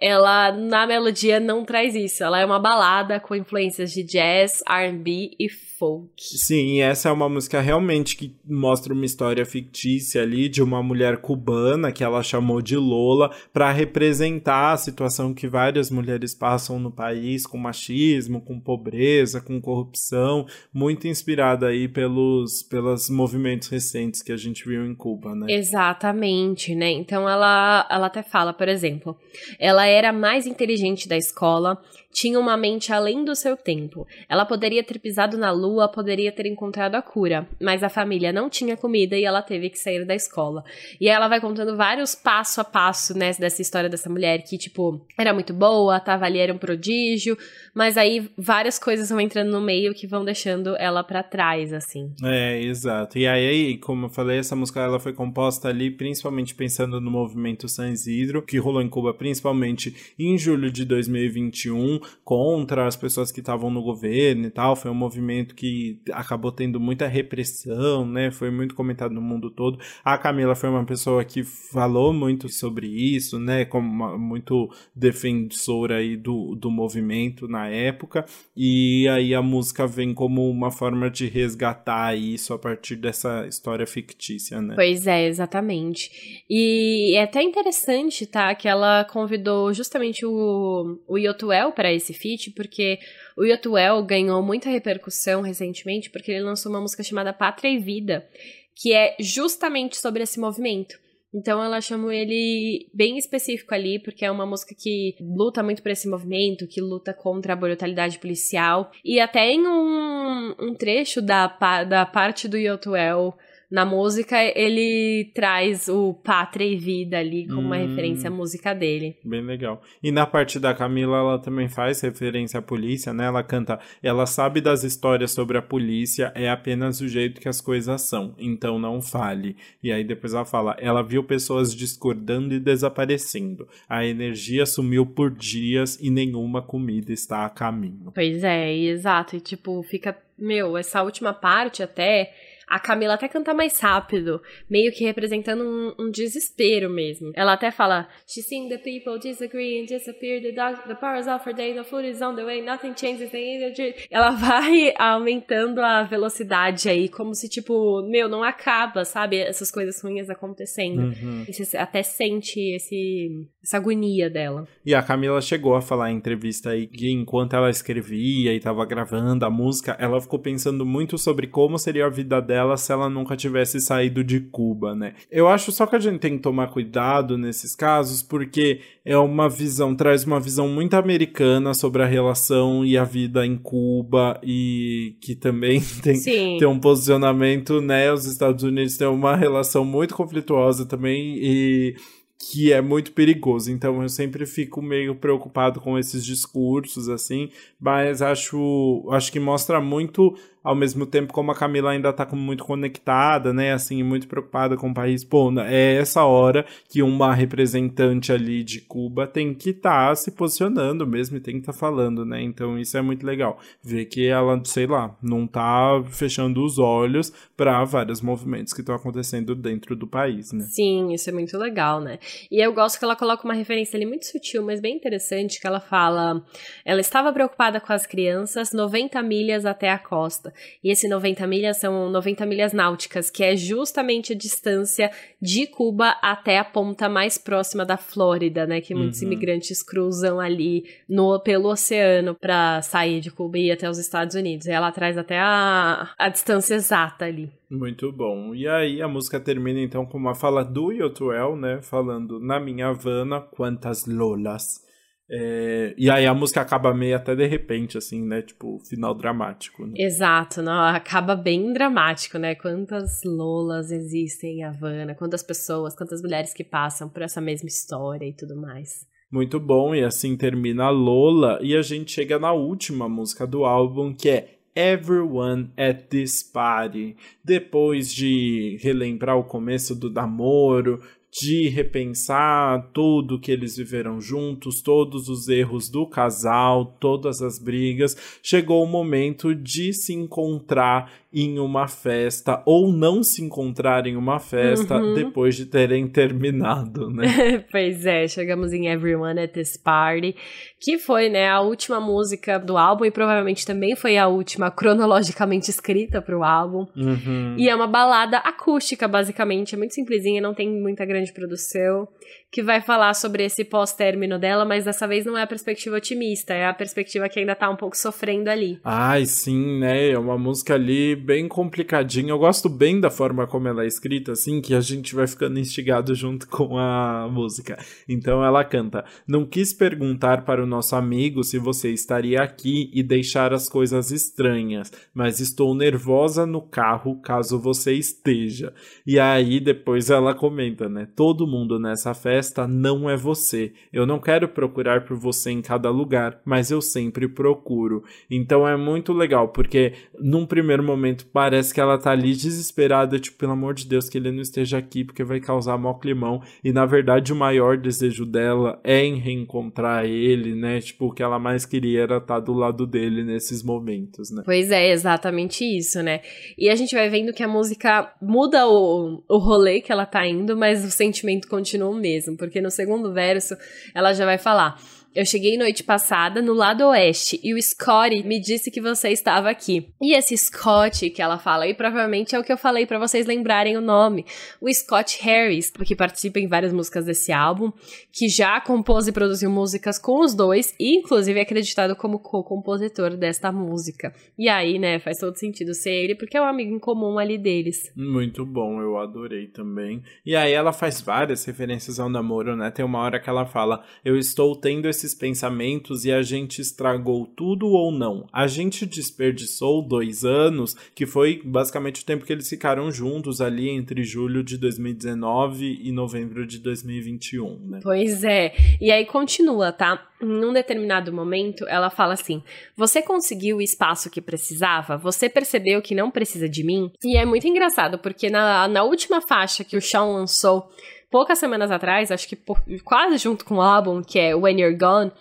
ela na melodia não traz isso. Ela é uma balada com influências de jazz, R&B e folk. Sim, e essa é uma música realmente que mostra uma história fictícia ali de uma mulher cubana que ela chamou de Lola para representar a situação que várias mulheres passam no país com machismo, com pobreza, com corrupção, muito inspirada aí pelos pelos movimentos recentes que a gente viu em Cuba, né? Exatamente, né? Então ela, ela até fala, por exemplo, ela era a mais inteligente da escola, tinha uma mente além do seu tempo. Ela poderia ter pisado na lua, poderia ter encontrado a cura, mas a família não tinha comida e ela teve que sair da escola. E aí ela vai contando vários passo a passo, né, dessa história dessa mulher que, tipo, era muito boa, tava ali, era um prodígio, mas aí várias coisas vão entrando no meio que vão deixando ela pra trás, assim. É, exato. E aí, como eu falei, essa música ela foi composta ali principalmente pensando no movimento San Isidro, que rolou em Cuba principalmente em julho de 2021, contra as pessoas que estavam no governo e tal. Foi um movimento que acabou tendo muita repressão, né? Foi muito comentado no mundo todo. A Camila foi uma pessoa que falou muito sobre isso, né? Como uma, muito defensora aí do, do movimento na época. E aí a música vem como uma forma de resgatar isso a partir dessa história fictícia, né? Pois é, exatamente. E é até interessante, tá, que ela convidou justamente o, o Yotuel para esse feat, porque o Yotuel ganhou muita repercussão recentemente, porque ele lançou uma música chamada Pátria e Vida, que é justamente sobre esse movimento. Então ela chamou ele bem específico ali, porque é uma música que luta muito por esse movimento, que luta contra a brutalidade policial. E até em um, um trecho da, da parte do Yotuel na música, ele traz o Pátria e Vida ali como hum, uma referência à música dele. Bem legal. E na parte da Camila, ela também faz referência à polícia, né? Ela canta, ela sabe das histórias sobre a polícia, é apenas o jeito que as coisas são, então não fale. E aí depois ela fala, ela viu pessoas discordando e desaparecendo. A energia sumiu por dias e nenhuma comida está a caminho. Pois é, exato. E tipo, fica, meu, essa última parte até a Camila até canta mais rápido, meio que representando um, um desespero mesmo. Ela até fala: She seen the people disagree and disappear, the, dog, the powers off for day, the food is on the way, nothing changes, the energy. Ela vai aumentando a velocidade aí, como se tipo, meu, não acaba, sabe? Essas coisas ruins acontecendo. Uhum. E você até sente esse, essa agonia dela. E a Camila chegou a falar em entrevista aí que enquanto ela escrevia e tava gravando a música, ela ficou pensando muito sobre como seria a vida dela dela se ela nunca tivesse saído de Cuba, né? Eu acho só que a gente tem que tomar cuidado nesses casos, porque é uma visão, traz uma visão muito americana sobre a relação e a vida em Cuba e que também tem, tem um posicionamento, né? Os Estados Unidos têm uma relação muito conflituosa também e que é muito perigoso. Então eu sempre fico meio preocupado com esses discursos assim, mas acho acho que mostra muito ao mesmo tempo como a Camila ainda tá muito conectada, né, assim, muito preocupada com o país, pô, é essa hora que uma representante ali de Cuba tem que estar tá se posicionando mesmo e tem que estar tá falando, né, então isso é muito legal, ver que ela, sei lá, não tá fechando os olhos para vários movimentos que estão acontecendo dentro do país, né. Sim, isso é muito legal, né, e eu gosto que ela coloca uma referência ali muito sutil, mas bem interessante, que ela fala, ela estava preocupada com as crianças, 90 milhas até a costa, e esse 90 milhas são 90 milhas náuticas, que é justamente a distância de Cuba até a ponta mais próxima da Flórida, né? Que muitos uhum. imigrantes cruzam ali no, pelo oceano para sair de Cuba e ir até os Estados Unidos. E ela traz até a, a distância exata ali. Muito bom. E aí a música termina então com uma fala do Yotuel, né? Falando na minha Havana, quantas lolas. É, e aí a música acaba meio até de repente, assim, né? Tipo, final dramático. Né? Exato, não, acaba bem dramático, né? Quantas Lolas existem em Havana, quantas pessoas, quantas mulheres que passam por essa mesma história e tudo mais. Muito bom, e assim termina a Lola, e a gente chega na última música do álbum, que é Everyone at This Party. Depois de relembrar o começo do namoro, de repensar tudo que eles viveram juntos, todos os erros do casal, todas as brigas, chegou o momento de se encontrar em uma festa ou não se encontrar em uma festa uhum. depois de terem terminado, né? pois é, chegamos em Everyone at This Party, que foi, né, a última música do álbum e provavelmente também foi a última cronologicamente escrita para o álbum. Uhum. E é uma balada acústica, basicamente, é muito simplesinha, não tem muita grande produção que vai falar sobre esse pós-término dela, mas dessa vez não é a perspectiva otimista, é a perspectiva que ainda tá um pouco sofrendo ali. Ai, sim, né? É uma música ali bem complicadinha. Eu gosto bem da forma como ela é escrita, assim, que a gente vai ficando instigado junto com a música. Então ela canta: Não quis perguntar para o nosso amigo se você estaria aqui e deixar as coisas estranhas, mas estou nervosa no carro caso você esteja. E aí depois ela comenta, né? Todo mundo nessa festa não é você. Eu não quero procurar por você em cada lugar, mas eu sempre procuro. Então é muito legal, porque num primeiro momento parece que ela tá ali desesperada, tipo, pelo amor de Deus, que ele não esteja aqui, porque vai causar mó climão. E na verdade o maior desejo dela é em reencontrar ele, né? Tipo, o que ela mais queria era estar tá do lado dele nesses momentos, né? Pois é, exatamente isso, né? E a gente vai vendo que a música muda o, o rolê que ela tá indo, mas sentimento continua o mesmo porque no segundo verso ela já vai falar: Eu cheguei noite passada no lado oeste e o Scotty me disse que você estava aqui. E esse Scott que ela fala aí provavelmente é o que eu falei para vocês lembrarem o nome. O Scott Harris, que participa em várias músicas desse álbum, que já compôs e produziu músicas com os dois e inclusive é acreditado como co-compositor desta música. E aí, né, faz todo sentido ser ele porque é um amigo em comum ali deles. Muito bom, eu adorei também. E aí ela faz várias referências ao namoro, né? Tem uma hora que ela fala: "Eu estou tendo esses pensamentos e a gente estragou tudo ou não? A gente desperdiçou dois anos, que foi basicamente o tempo que eles ficaram juntos ali entre julho de 2019 e novembro de 2021, né? Pois é. E aí continua, tá? Em um determinado momento, ela fala assim: Você conseguiu o espaço que precisava? Você percebeu que não precisa de mim? E é muito engraçado, porque na, na última faixa que o Sean lançou, poucas semanas atrás, acho que quase junto com o álbum, que é When You're Gone,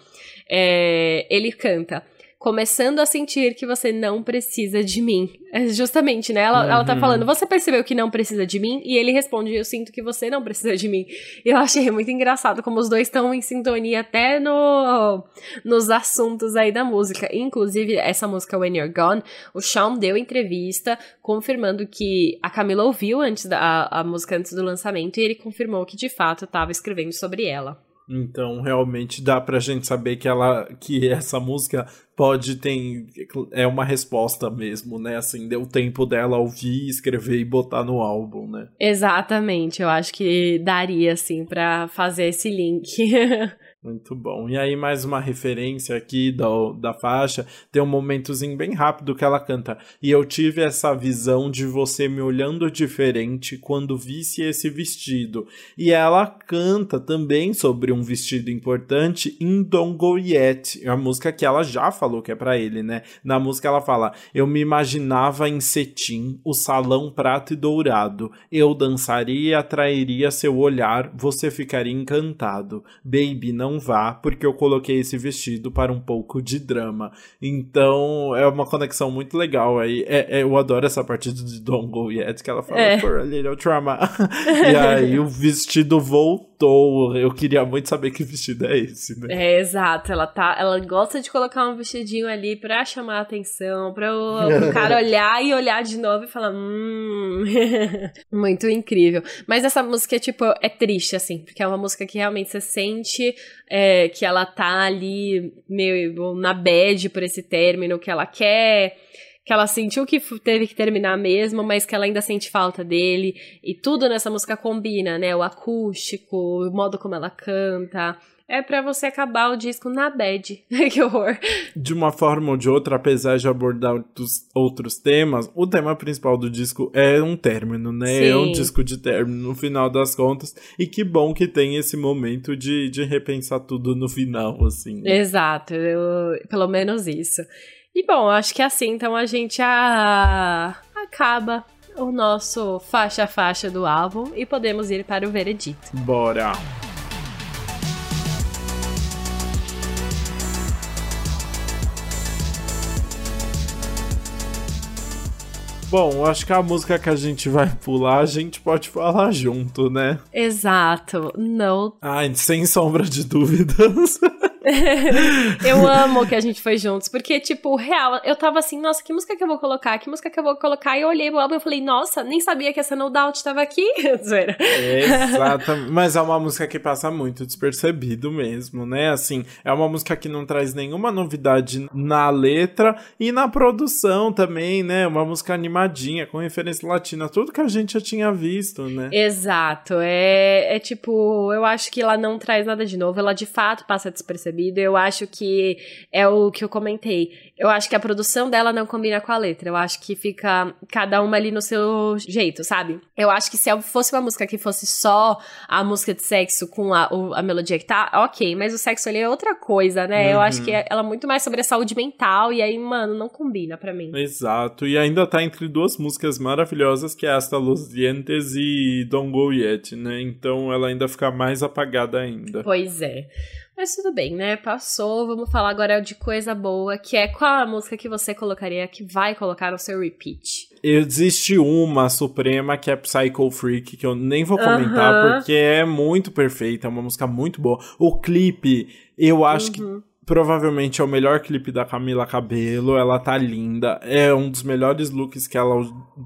é, ele canta começando a sentir que você não precisa de mim. É justamente, né? Ela, uhum. ela tá uhum. falando, você percebeu que não precisa de mim? E ele responde, eu sinto que você não precisa de mim. E eu achei muito engraçado como os dois estão em sintonia até no, nos assuntos aí da música. Inclusive, essa música When You're Gone, o Shawn deu entrevista confirmando que a Camila ouviu antes da a, a música antes do lançamento e ele confirmou que de fato estava escrevendo sobre ela. Então, realmente dá pra gente saber que ela que essa música pode ter é uma resposta mesmo, né? Assim, deu tempo dela ouvir, escrever e botar no álbum, né? Exatamente, eu acho que daria assim para fazer esse link. Muito bom. E aí, mais uma referência aqui da, da faixa. Tem um momentozinho bem rápido que ela canta. E eu tive essa visão de você me olhando diferente quando visse esse vestido. E ela canta também sobre um vestido importante em Don't Go Yet. É a música que ela já falou que é para ele, né? Na música ela fala: Eu me imaginava em cetim, o salão prato e dourado. Eu dançaria e atrairia seu olhar, você ficaria encantado. Baby, não não vá, porque eu coloquei esse vestido para um pouco de drama. Então é uma conexão muito legal aí. É, é, eu adoro essa parte de Don't Go Yet, que ela fala é. for a little trauma. e aí o vestido voltou. Eu queria muito saber que vestido é esse, né? É, exato. Ela tá. Ela gosta de colocar um vestidinho ali pra chamar a atenção, pra o, o cara olhar e olhar de novo e falar. Hum. muito incrível. Mas essa música é tipo, é triste, assim, porque é uma música que realmente você sente é, que ela tá ali meio na bad por esse término, que ela quer que ela sentiu que teve que terminar mesmo, mas que ela ainda sente falta dele. E tudo nessa música combina, né? O acústico, o modo como ela canta é para você acabar o disco na bad. que horror. De uma forma ou de outra, apesar de abordar outros, outros temas, o tema principal do disco é um término, né? Sim. É um disco de término no final das contas. E que bom que tem esse momento de, de repensar tudo no final, assim. Exato, eu, pelo menos isso. E bom, acho que assim, então a gente a... acaba o nosso faixa a faixa do álbum e podemos ir para o veredito. Bora! Bom, acho que a música que a gente vai pular, a gente pode falar junto, né? Exato. Não. Ai, sem sombra de dúvidas. eu amo que a gente foi juntos, porque, tipo, real, eu tava assim, nossa, que música que eu vou colocar? Que música que eu vou colocar? E eu olhei pro álbum e falei, nossa, nem sabia que essa No Doubt tava aqui. Exatamente. Mas é uma música que passa muito despercebido mesmo, né? Assim, é uma música que não traz nenhuma novidade na letra e na produção também, né? Uma música animadinha, com referência latina, tudo que a gente já tinha visto, né? Exato. É, é tipo, eu acho que ela não traz nada de novo, ela de fato passa despercebido percebido. Eu acho que é o que eu comentei. Eu acho que a produção dela não combina com a letra. Eu acho que fica cada uma ali no seu jeito, sabe? Eu acho que se fosse uma música que fosse só a música de sexo com a, a melodia que tá, ok, mas o sexo ali é outra coisa, né? Uhum. Eu acho que uhum. ela é muito mais sobre a saúde mental e aí, mano, não combina para mim. Exato. E ainda tá entre duas músicas maravilhosas que é Hasta Los Dientes e Don't Go Yet, né? Então ela ainda fica mais apagada ainda. Pois é. Mas tudo bem, né? Passou. Vamos falar agora de coisa boa, que é qual a música que você colocaria, que vai colocar no seu repeat? Existe uma suprema que é Psycho Freak, que eu nem vou comentar uh -huh. porque é muito perfeita, é uma música muito boa. O clipe, eu acho que uhum provavelmente é o melhor clipe da Camila Cabelo. Ela tá linda. É um dos melhores looks que ela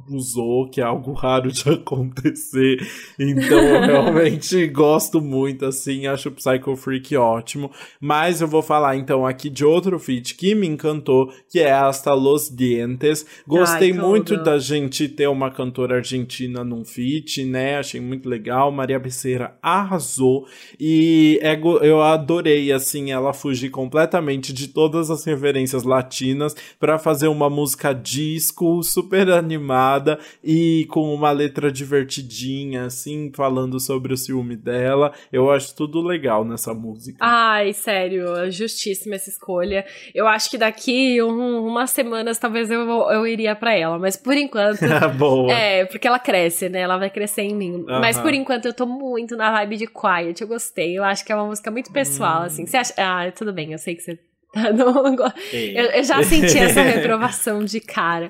usou, que é algo raro de acontecer. Então eu realmente gosto muito, assim. Acho o Psycho Freak ótimo. Mas eu vou falar então aqui de outro feat que me encantou, que é Hasta Los Dientes. Gostei Ai, muito da gente ter uma cantora argentina num feat, né? Achei muito legal. Maria Becerra arrasou. E é, eu adorei, assim, ela fugir com completamente de todas as referências latinas para fazer uma música disco super animada e com uma letra divertidinha, assim, falando sobre o ciúme dela. Eu acho tudo legal nessa música. Ai, sério, justíssima essa escolha. Eu acho que daqui um, umas semanas talvez eu, eu iria para ela, mas por enquanto. Boa. É, porque ela cresce, né? Ela vai crescer em mim. Mas por enquanto eu tô muito na vibe de Quiet. Eu gostei. Eu acho que é uma música muito pessoal, hum. assim. Você acha. Ah, tudo bem, eu sei que você tá no... eu, eu já senti essa reprovação de cara.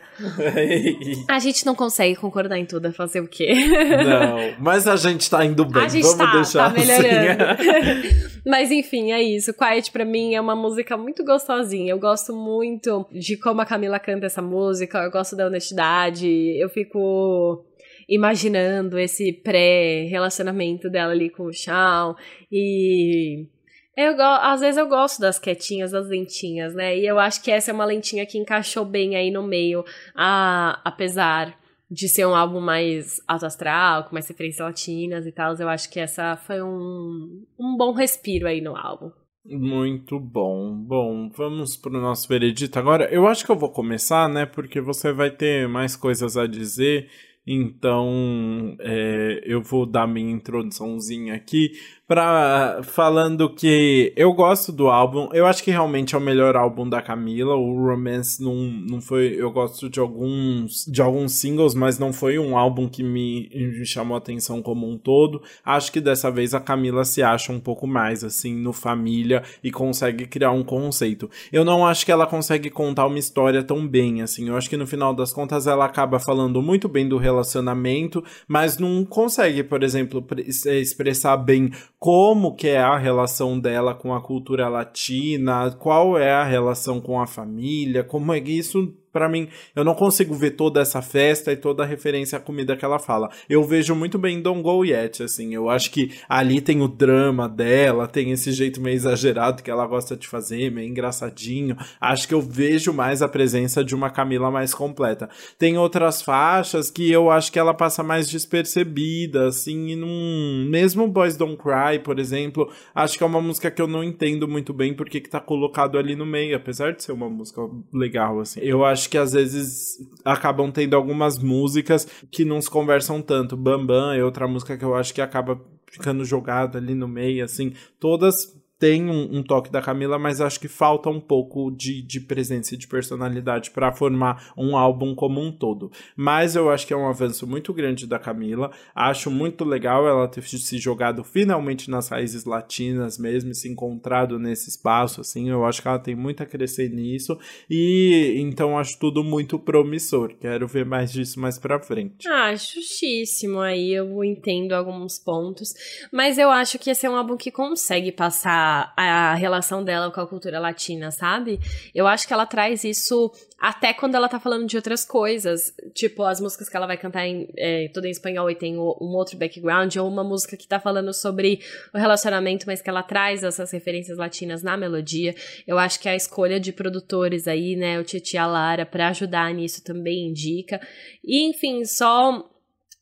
a gente não consegue concordar em tudo, é fazer o quê? Não, mas a gente tá indo bem. A gente Vamos tá, deixar tá melhorando. Assim. mas enfim, é isso. Quiet pra mim é uma música muito gostosinha. Eu gosto muito de como a Camila canta essa música. Eu gosto da honestidade. Eu fico imaginando esse pré-relacionamento dela ali com o Shawn. E eu, às vezes eu gosto das quietinhas, das lentinhas, né? E eu acho que essa é uma lentinha que encaixou bem aí no meio, a, apesar de ser um álbum mais alto astral, com mais referências latinas e tal, eu acho que essa foi um, um bom respiro aí no álbum. Muito bom. Bom, vamos para o nosso veredito agora. Eu acho que eu vou começar, né? Porque você vai ter mais coisas a dizer. Então, é, eu vou dar minha introduçãozinha aqui pra, falando que eu gosto do álbum. Eu acho que realmente é o melhor álbum da Camila. O Romance não, não foi. Eu gosto de alguns, de alguns singles, mas não foi um álbum que me, me chamou a atenção como um todo. Acho que dessa vez a Camila se acha um pouco mais assim no família e consegue criar um conceito. Eu não acho que ela consegue contar uma história tão bem assim. Eu acho que no final das contas ela acaba falando muito bem do relacionamento, mas não consegue, por exemplo, expressar bem como que é a relação dela com a cultura latina, qual é a relação com a família, como é que isso para mim, eu não consigo ver toda essa festa e toda a referência à comida que ela fala. Eu vejo muito bem Don't Go Yet, assim. Eu acho que ali tem o drama dela, tem esse jeito meio exagerado que ela gosta de fazer, meio engraçadinho. Acho que eu vejo mais a presença de uma Camila mais completa. Tem outras faixas que eu acho que ela passa mais despercebida, assim, e num... mesmo Boys Don't Cry, por exemplo, acho que é uma música que eu não entendo muito bem porque que tá colocado ali no meio, apesar de ser uma música legal, assim. Eu acho acho que às vezes acabam tendo algumas músicas que não se conversam tanto. Bambam é outra música que eu acho que acaba ficando jogado ali no meio, assim. Todas tem um, um, toque da Camila, mas acho que falta um pouco de, de presença e de personalidade para formar um álbum como um todo. Mas eu acho que é um avanço muito grande da Camila. Acho muito legal ela ter se jogado finalmente nas raízes latinas mesmo, se encontrado nesse espaço, assim. Eu acho que ela tem muito a crescer nisso. E então acho tudo muito promissor. Quero ver mais disso mais pra frente. Ah, justíssimo. Aí eu entendo alguns pontos. Mas eu acho que esse é um álbum que consegue passar a, relação dela com a cultura latina, sabe? Eu acho que ela traz isso até quando ela tá falando de outras coisas. Tipo, as músicas que ela vai cantar em, é, tudo em espanhol e tem um outro background, ou uma música que tá falando sobre o relacionamento, mas que ela traz essas referências latinas na melodia. Eu acho que a escolha de produtores aí, né, o Titi a Lara, pra ajudar nisso também indica. E, enfim, só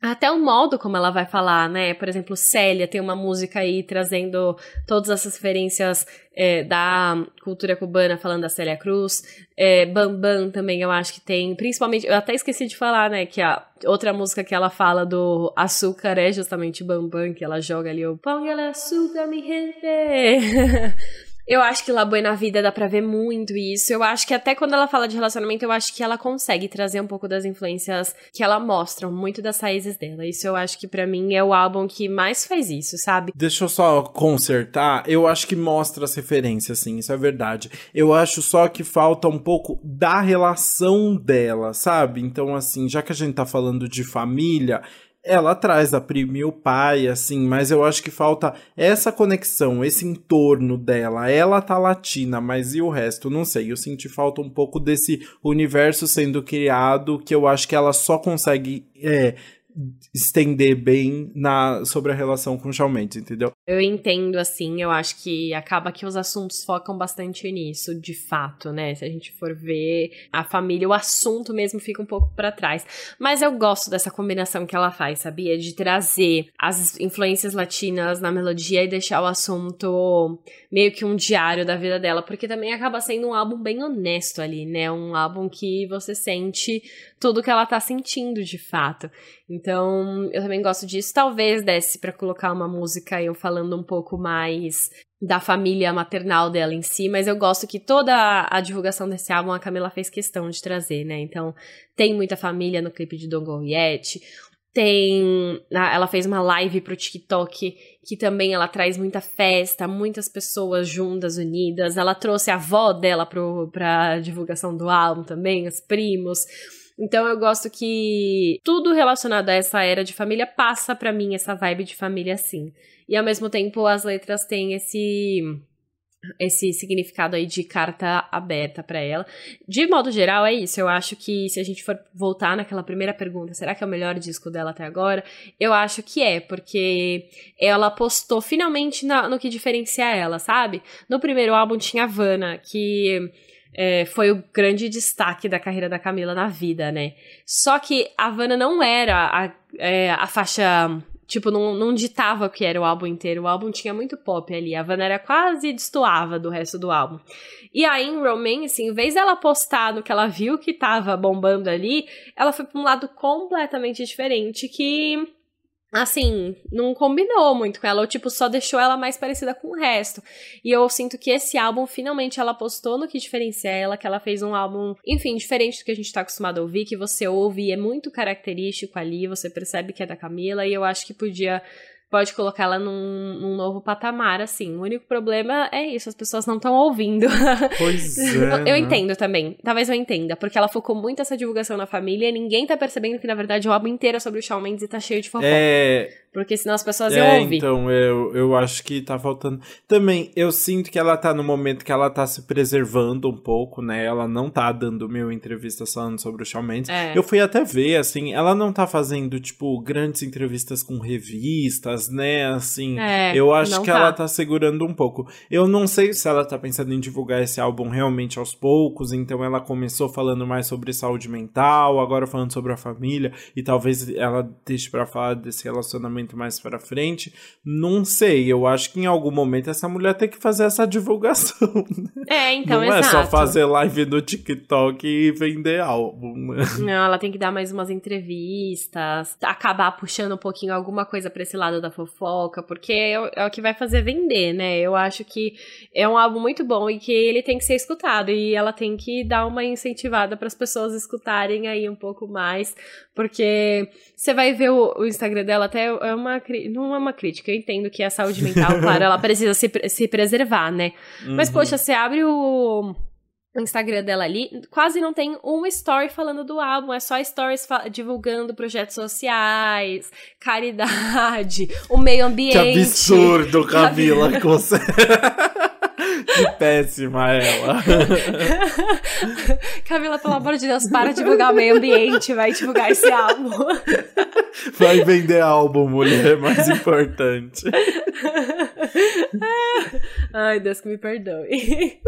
até o modo como ela vai falar, né? Por exemplo, Célia tem uma música aí trazendo todas essas referências é, da cultura cubana, falando da Célia Cruz. É, Bambam também eu acho que tem. Principalmente, eu até esqueci de falar, né? Que a outra música que ela fala do açúcar é justamente Bambam, que ela joga ali o Póngale açúcar, mi gente. Eu acho que La Buena Vida dá pra ver muito isso. Eu acho que até quando ela fala de relacionamento, eu acho que ela consegue trazer um pouco das influências que ela mostra, muito das raízes dela. Isso eu acho que para mim é o álbum que mais faz isso, sabe? Deixa eu só consertar. Eu acho que mostra as referências, sim, isso é verdade. Eu acho só que falta um pouco da relação dela, sabe? Então, assim, já que a gente tá falando de família, ela traz a prima e o pai, assim, mas eu acho que falta essa conexão, esse entorno dela. Ela tá latina, mas e o resto? Não sei. Eu senti falta um pouco desse universo sendo criado que eu acho que ela só consegue é, estender bem na sobre a relação com o Shawn Mendes, entendeu? Eu entendo, assim, eu acho que acaba que os assuntos focam bastante nisso, de fato, né? Se a gente for ver a família, o assunto mesmo fica um pouco para trás. Mas eu gosto dessa combinação que ela faz, sabia? De trazer as influências latinas na melodia e deixar o assunto meio que um diário da vida dela, porque também acaba sendo um álbum bem honesto ali, né? Um álbum que você sente tudo que ela tá sentindo de fato. Então, eu também gosto disso. Talvez desse para colocar uma música eu falando um pouco mais da família maternal dela em si, mas eu gosto que toda a divulgação desse álbum a Camila fez questão de trazer, né? Então, tem muita família no clipe de Don't Go Yet. Tem. Ela fez uma live pro TikTok que também ela traz muita festa, muitas pessoas juntas, unidas. Ela trouxe a avó dela pro, pra divulgação do álbum também, os primos. Então eu gosto que tudo relacionado a essa era de família passa para mim essa vibe de família assim. E ao mesmo tempo as letras têm esse esse significado aí de carta aberta para ela. De modo geral, é isso. Eu acho que se a gente for voltar naquela primeira pergunta, será que é o melhor disco dela até agora? Eu acho que é, porque ela apostou finalmente na, no que diferencia ela, sabe? No primeiro álbum tinha Havana, que é, foi o grande destaque da carreira da Camila na vida, né? Só que a Havana não era a, é, a faixa. Tipo, não, não ditava o que era o álbum inteiro. O álbum tinha muito pop ali. A Havana era quase destoava do resto do álbum. E aí, em Romance, em vez dela apostar no que ela viu que tava bombando ali, ela foi pra um lado completamente diferente que assim, não combinou muito com ela, ou tipo, só deixou ela mais parecida com o resto. E eu sinto que esse álbum, finalmente, ela postou no que diferencia ela, que ela fez um álbum, enfim, diferente do que a gente tá acostumado a ouvir, que você ouve e é muito característico ali, você percebe que é da Camila, e eu acho que podia pode colocá-la num, num, novo patamar, assim. O único problema é isso, as pessoas não estão ouvindo. Pois é. eu, né? entendo também. Talvez eu entenda, porque ela focou muito essa divulgação na família e ninguém tá percebendo que, na verdade, o álbum inteiro é sobre o Shawn Mendes e tá cheio de fofoca. É. Porque senão as pessoas é, iam ouvir. Então, eu, eu acho que tá faltando. Também, eu sinto que ela tá no momento que ela tá se preservando um pouco, né? Ela não tá dando mil entrevistas falando sobre o Shawn Mendes. É. Eu fui até ver, assim, ela não tá fazendo, tipo, grandes entrevistas com revistas, né? Assim, é, eu acho que tá. ela tá segurando um pouco. Eu não sei se ela tá pensando em divulgar esse álbum realmente aos poucos, então ela começou falando mais sobre saúde mental, agora falando sobre a família, e talvez ela deixe pra falar desse relacionamento momento mais para frente. Não sei, eu acho que em algum momento essa mulher tem que fazer essa divulgação. Né? É, então, Não exato. é só fazer live no TikTok e vender álbum. Né? Não, ela tem que dar mais umas entrevistas, acabar puxando um pouquinho alguma coisa pra esse lado da fofoca, porque é, é o que vai fazer vender, né? Eu acho que é um álbum muito bom e que ele tem que ser escutado e ela tem que dar uma incentivada para as pessoas escutarem aí um pouco mais, porque você vai ver o, o Instagram dela até é uma não é uma crítica, eu entendo que a saúde mental, claro, ela precisa se, se preservar, né? Uhum. Mas poxa, você abre o Instagram dela ali, quase não tem uma story falando do álbum, é só stories divulgando projetos sociais, caridade, o meio ambiente. Que absurdo, Camila, que você... Que péssima ela. Camila, pelo amor de Deus, para de divulgar o meio ambiente, vai divulgar esse álbum. Vai vender álbum, mulher, é mais importante. Ai, Deus que me perdoe.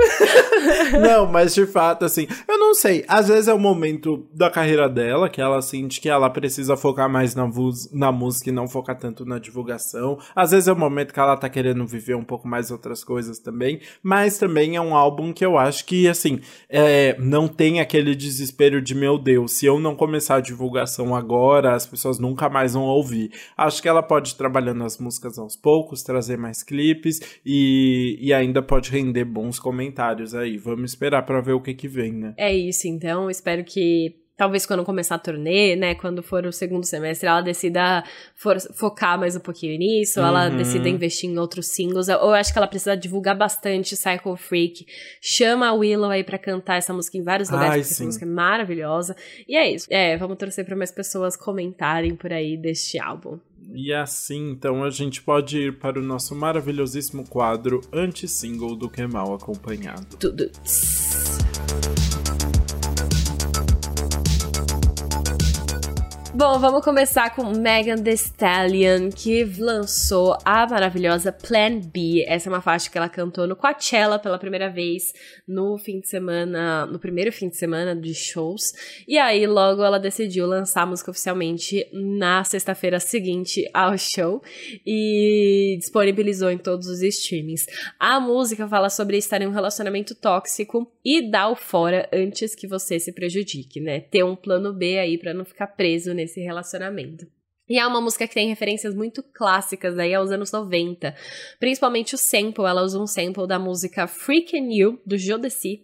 Não, mas de fato, assim, eu não sei. Às vezes é o momento da carreira dela que ela sente que ela precisa focar mais na, na música e não focar tanto na divulgação. Às vezes é o momento que ela tá querendo viver um pouco mais outras coisas também. Mas também é um álbum que eu acho que, assim, é, não tem aquele desespero de, meu Deus, se eu não começar a divulgação agora, as pessoas nunca mais vão ouvir. Acho que ela pode ir trabalhando as músicas aos poucos, trazer mais clipes e, e ainda pode render bons comentários aí. Vamos esperar para ver o que que vem, né? É isso, então. Espero que talvez quando começar a turnê, né, quando for o segundo semestre, ela decida for, focar mais um pouquinho nisso, uhum. ela decida investir em outros singles, ou eu acho que ela precisa divulgar bastante Cycle Freak, chama a Willow aí pra cantar essa música em vários lugares, Ai, porque sim. essa música é maravilhosa, e é isso, é, vamos torcer pra mais pessoas comentarem por aí deste álbum. E assim, então, a gente pode ir para o nosso maravilhosíssimo quadro anti-single do Que Mal Acompanhado. Tudo. Bom, vamos começar com Megan Thee Stallion, que lançou a maravilhosa Plan B. Essa é uma faixa que ela cantou no Coachella pela primeira vez no fim de semana, no primeiro fim de semana de shows. E aí, logo ela decidiu lançar a música oficialmente na sexta-feira seguinte ao show e disponibilizou em todos os streamings. A música fala sobre estar em um relacionamento tóxico e dar o fora antes que você se prejudique, né? Ter um plano B aí para não ficar preso nesse relacionamento. E é uma música que tem referências muito clássicas aí aos anos 90. Principalmente o sample, ela usa um sample da música Freakin' You, do Jodeci,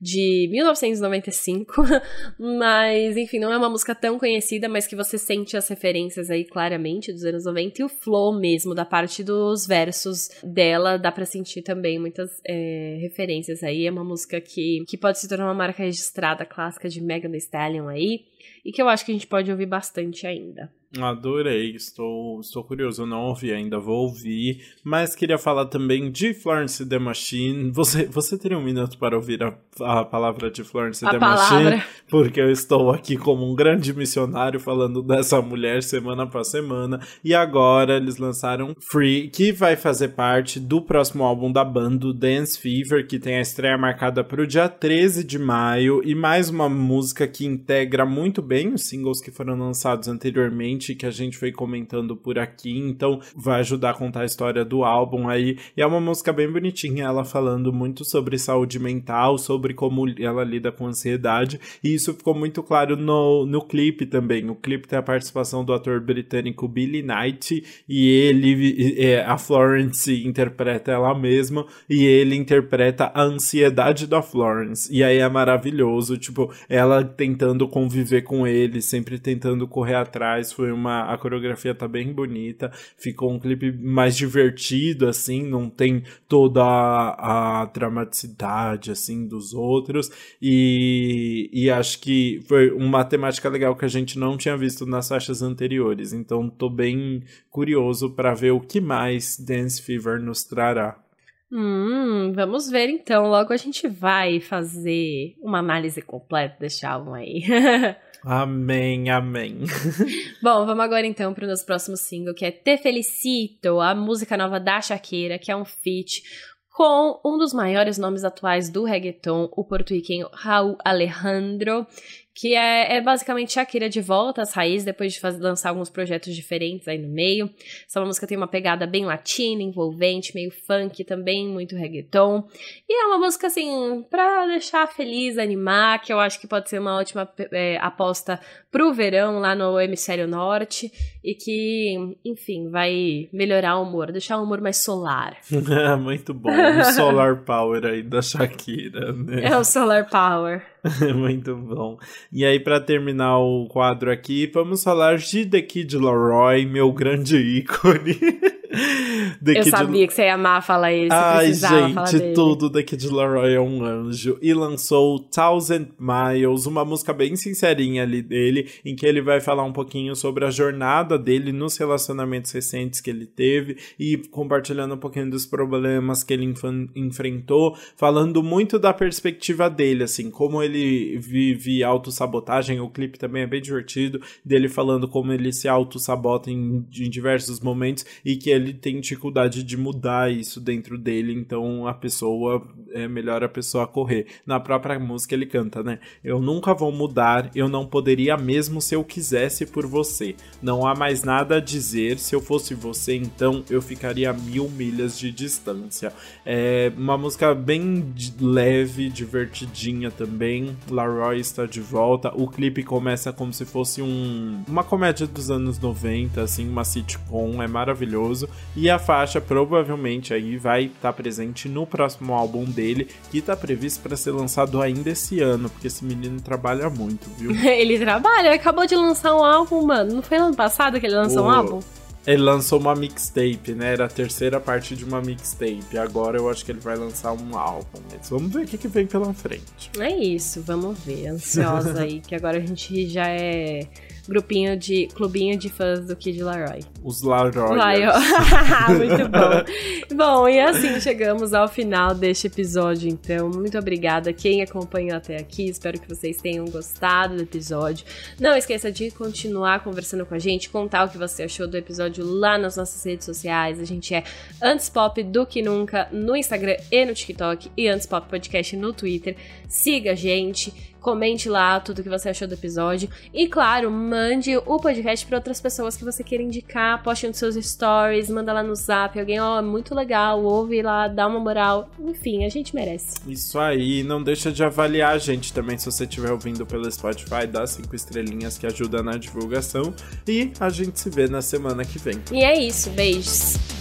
de 1995. mas, enfim, não é uma música tão conhecida, mas que você sente as referências aí claramente dos anos 90. E o flow mesmo, da parte dos versos dela, dá pra sentir também muitas é, referências aí. É uma música que, que pode se tornar uma marca registrada clássica de Megan Thee Stallion aí e que eu acho que a gente pode ouvir bastante ainda. Adorei, estou, estou curioso, eu não ouvi ainda, vou ouvir, mas queria falar também de Florence The Machine. Você, você teria um minuto para ouvir a, a palavra de Florence a The palavra. Machine? Porque eu estou aqui como um grande missionário falando dessa mulher semana após semana, e agora eles lançaram Free, que vai fazer parte do próximo álbum da banda, Dance Fever, que tem a estreia marcada para o dia 13 de maio, e mais uma música que integra muito bem os singles que foram lançados anteriormente que a gente foi comentando por aqui, então vai ajudar a contar a história do álbum aí. E é uma música bem bonitinha, ela falando muito sobre saúde mental, sobre como ela lida com ansiedade, e isso ficou muito claro no, no clipe também. O clipe tem a participação do ator britânico Billy Knight, e ele, é, a Florence interpreta ela mesma, e ele interpreta a ansiedade da Florence. E aí é maravilhoso, tipo, ela tentando conviver com ele, sempre tentando correr atrás, foi uma. A coreografia tá bem bonita. Ficou um clipe mais divertido, assim, não tem toda a, a dramaticidade, assim, dos outros. E, e acho que foi uma temática legal que a gente não tinha visto nas faixas anteriores. Então tô bem curioso para ver o que mais Dance Fever nos trará. Hum, vamos ver então. Logo a gente vai fazer uma análise completa desse álbum aí. Amém, amém. Bom, vamos agora então para o nosso próximo single, que é Te Felicito, a música nova da Shakira, que é um feat com um dos maiores nomes atuais do reggaeton, o porto-riquenho Raul Alejandro, que é, é, basicamente Shakira de volta às raízes, depois de fazer, lançar alguns projetos diferentes aí no meio. Essa música tem uma pegada bem latina, envolvente, meio funk também, muito reggaeton. E é uma música, assim, pra deixar feliz, animar, que eu acho que pode ser uma ótima é, aposta pro verão lá no hemisfério norte e que, enfim, vai melhorar o humor, deixar o humor mais solar. muito bom, o solar power aí da Shakira, né? É o solar power. Muito bom. E aí, para terminar o quadro aqui, vamos falar de The Kid Laroi, meu grande ícone. The eu Kid sabia que você ia amar falar isso. Ai, gente, tudo The Kid Laroi é um anjo. E lançou Thousand Miles, uma música bem sincerinha ali dele, em que ele vai falar um pouquinho sobre a jornada dele nos relacionamentos recentes que ele teve e compartilhando um pouquinho dos problemas que ele enfrentou, falando muito da perspectiva dele, assim, como ele vive autossabotagem. O clipe também é bem divertido, dele falando como ele se autossabota em, em diversos momentos e que ele tem dificuldade de mudar isso dentro dele, então a pessoa é melhor a pessoa correr. Na própria música ele canta, né? Eu nunca vou mudar, eu não poderia mesmo se eu quisesse por você. Não há mais nada a dizer, se eu fosse você, então eu ficaria a mil milhas de distância. É uma música bem leve, divertidinha também. Laroy está de volta. O clipe começa como se fosse um, uma comédia dos anos 90, assim, uma sitcom, é maravilhoso. E a faixa provavelmente aí vai estar tá presente no próximo álbum dele, que está previsto para ser lançado ainda esse ano, porque esse menino trabalha muito, viu? ele trabalha, acabou de lançar um álbum, mano. Não foi ano passado que ele lançou o... um álbum? Ele lançou uma mixtape, né? Era a terceira parte de uma mixtape. Agora eu acho que ele vai lançar um álbum. Mas vamos ver o que, que vem pela frente. É isso, vamos ver. Ansiosa aí, que agora a gente já é grupinho de clubinho de fãs do Kid Laroi. Os Laroi. Muito bom. bom, e assim chegamos ao final deste episódio, então. Muito obrigada quem acompanhou até aqui. Espero que vocês tenham gostado do episódio. Não esqueça de continuar conversando com a gente, contar o que você achou do episódio lá nas nossas redes sociais. A gente é Antes Pop do que nunca no Instagram e no TikTok e Antes Pop Podcast no Twitter. Siga a gente comente lá tudo que você achou do episódio. E claro, mande o podcast para outras pessoas que você queira indicar, poste nos seus stories, manda lá no zap, alguém, ó, oh, muito legal, ouve lá, dá uma moral. Enfim, a gente merece. Isso aí, não deixa de avaliar a gente também se você estiver ouvindo pelo Spotify, dá cinco estrelinhas que ajuda na divulgação. E a gente se vê na semana que vem. E é isso, beijos.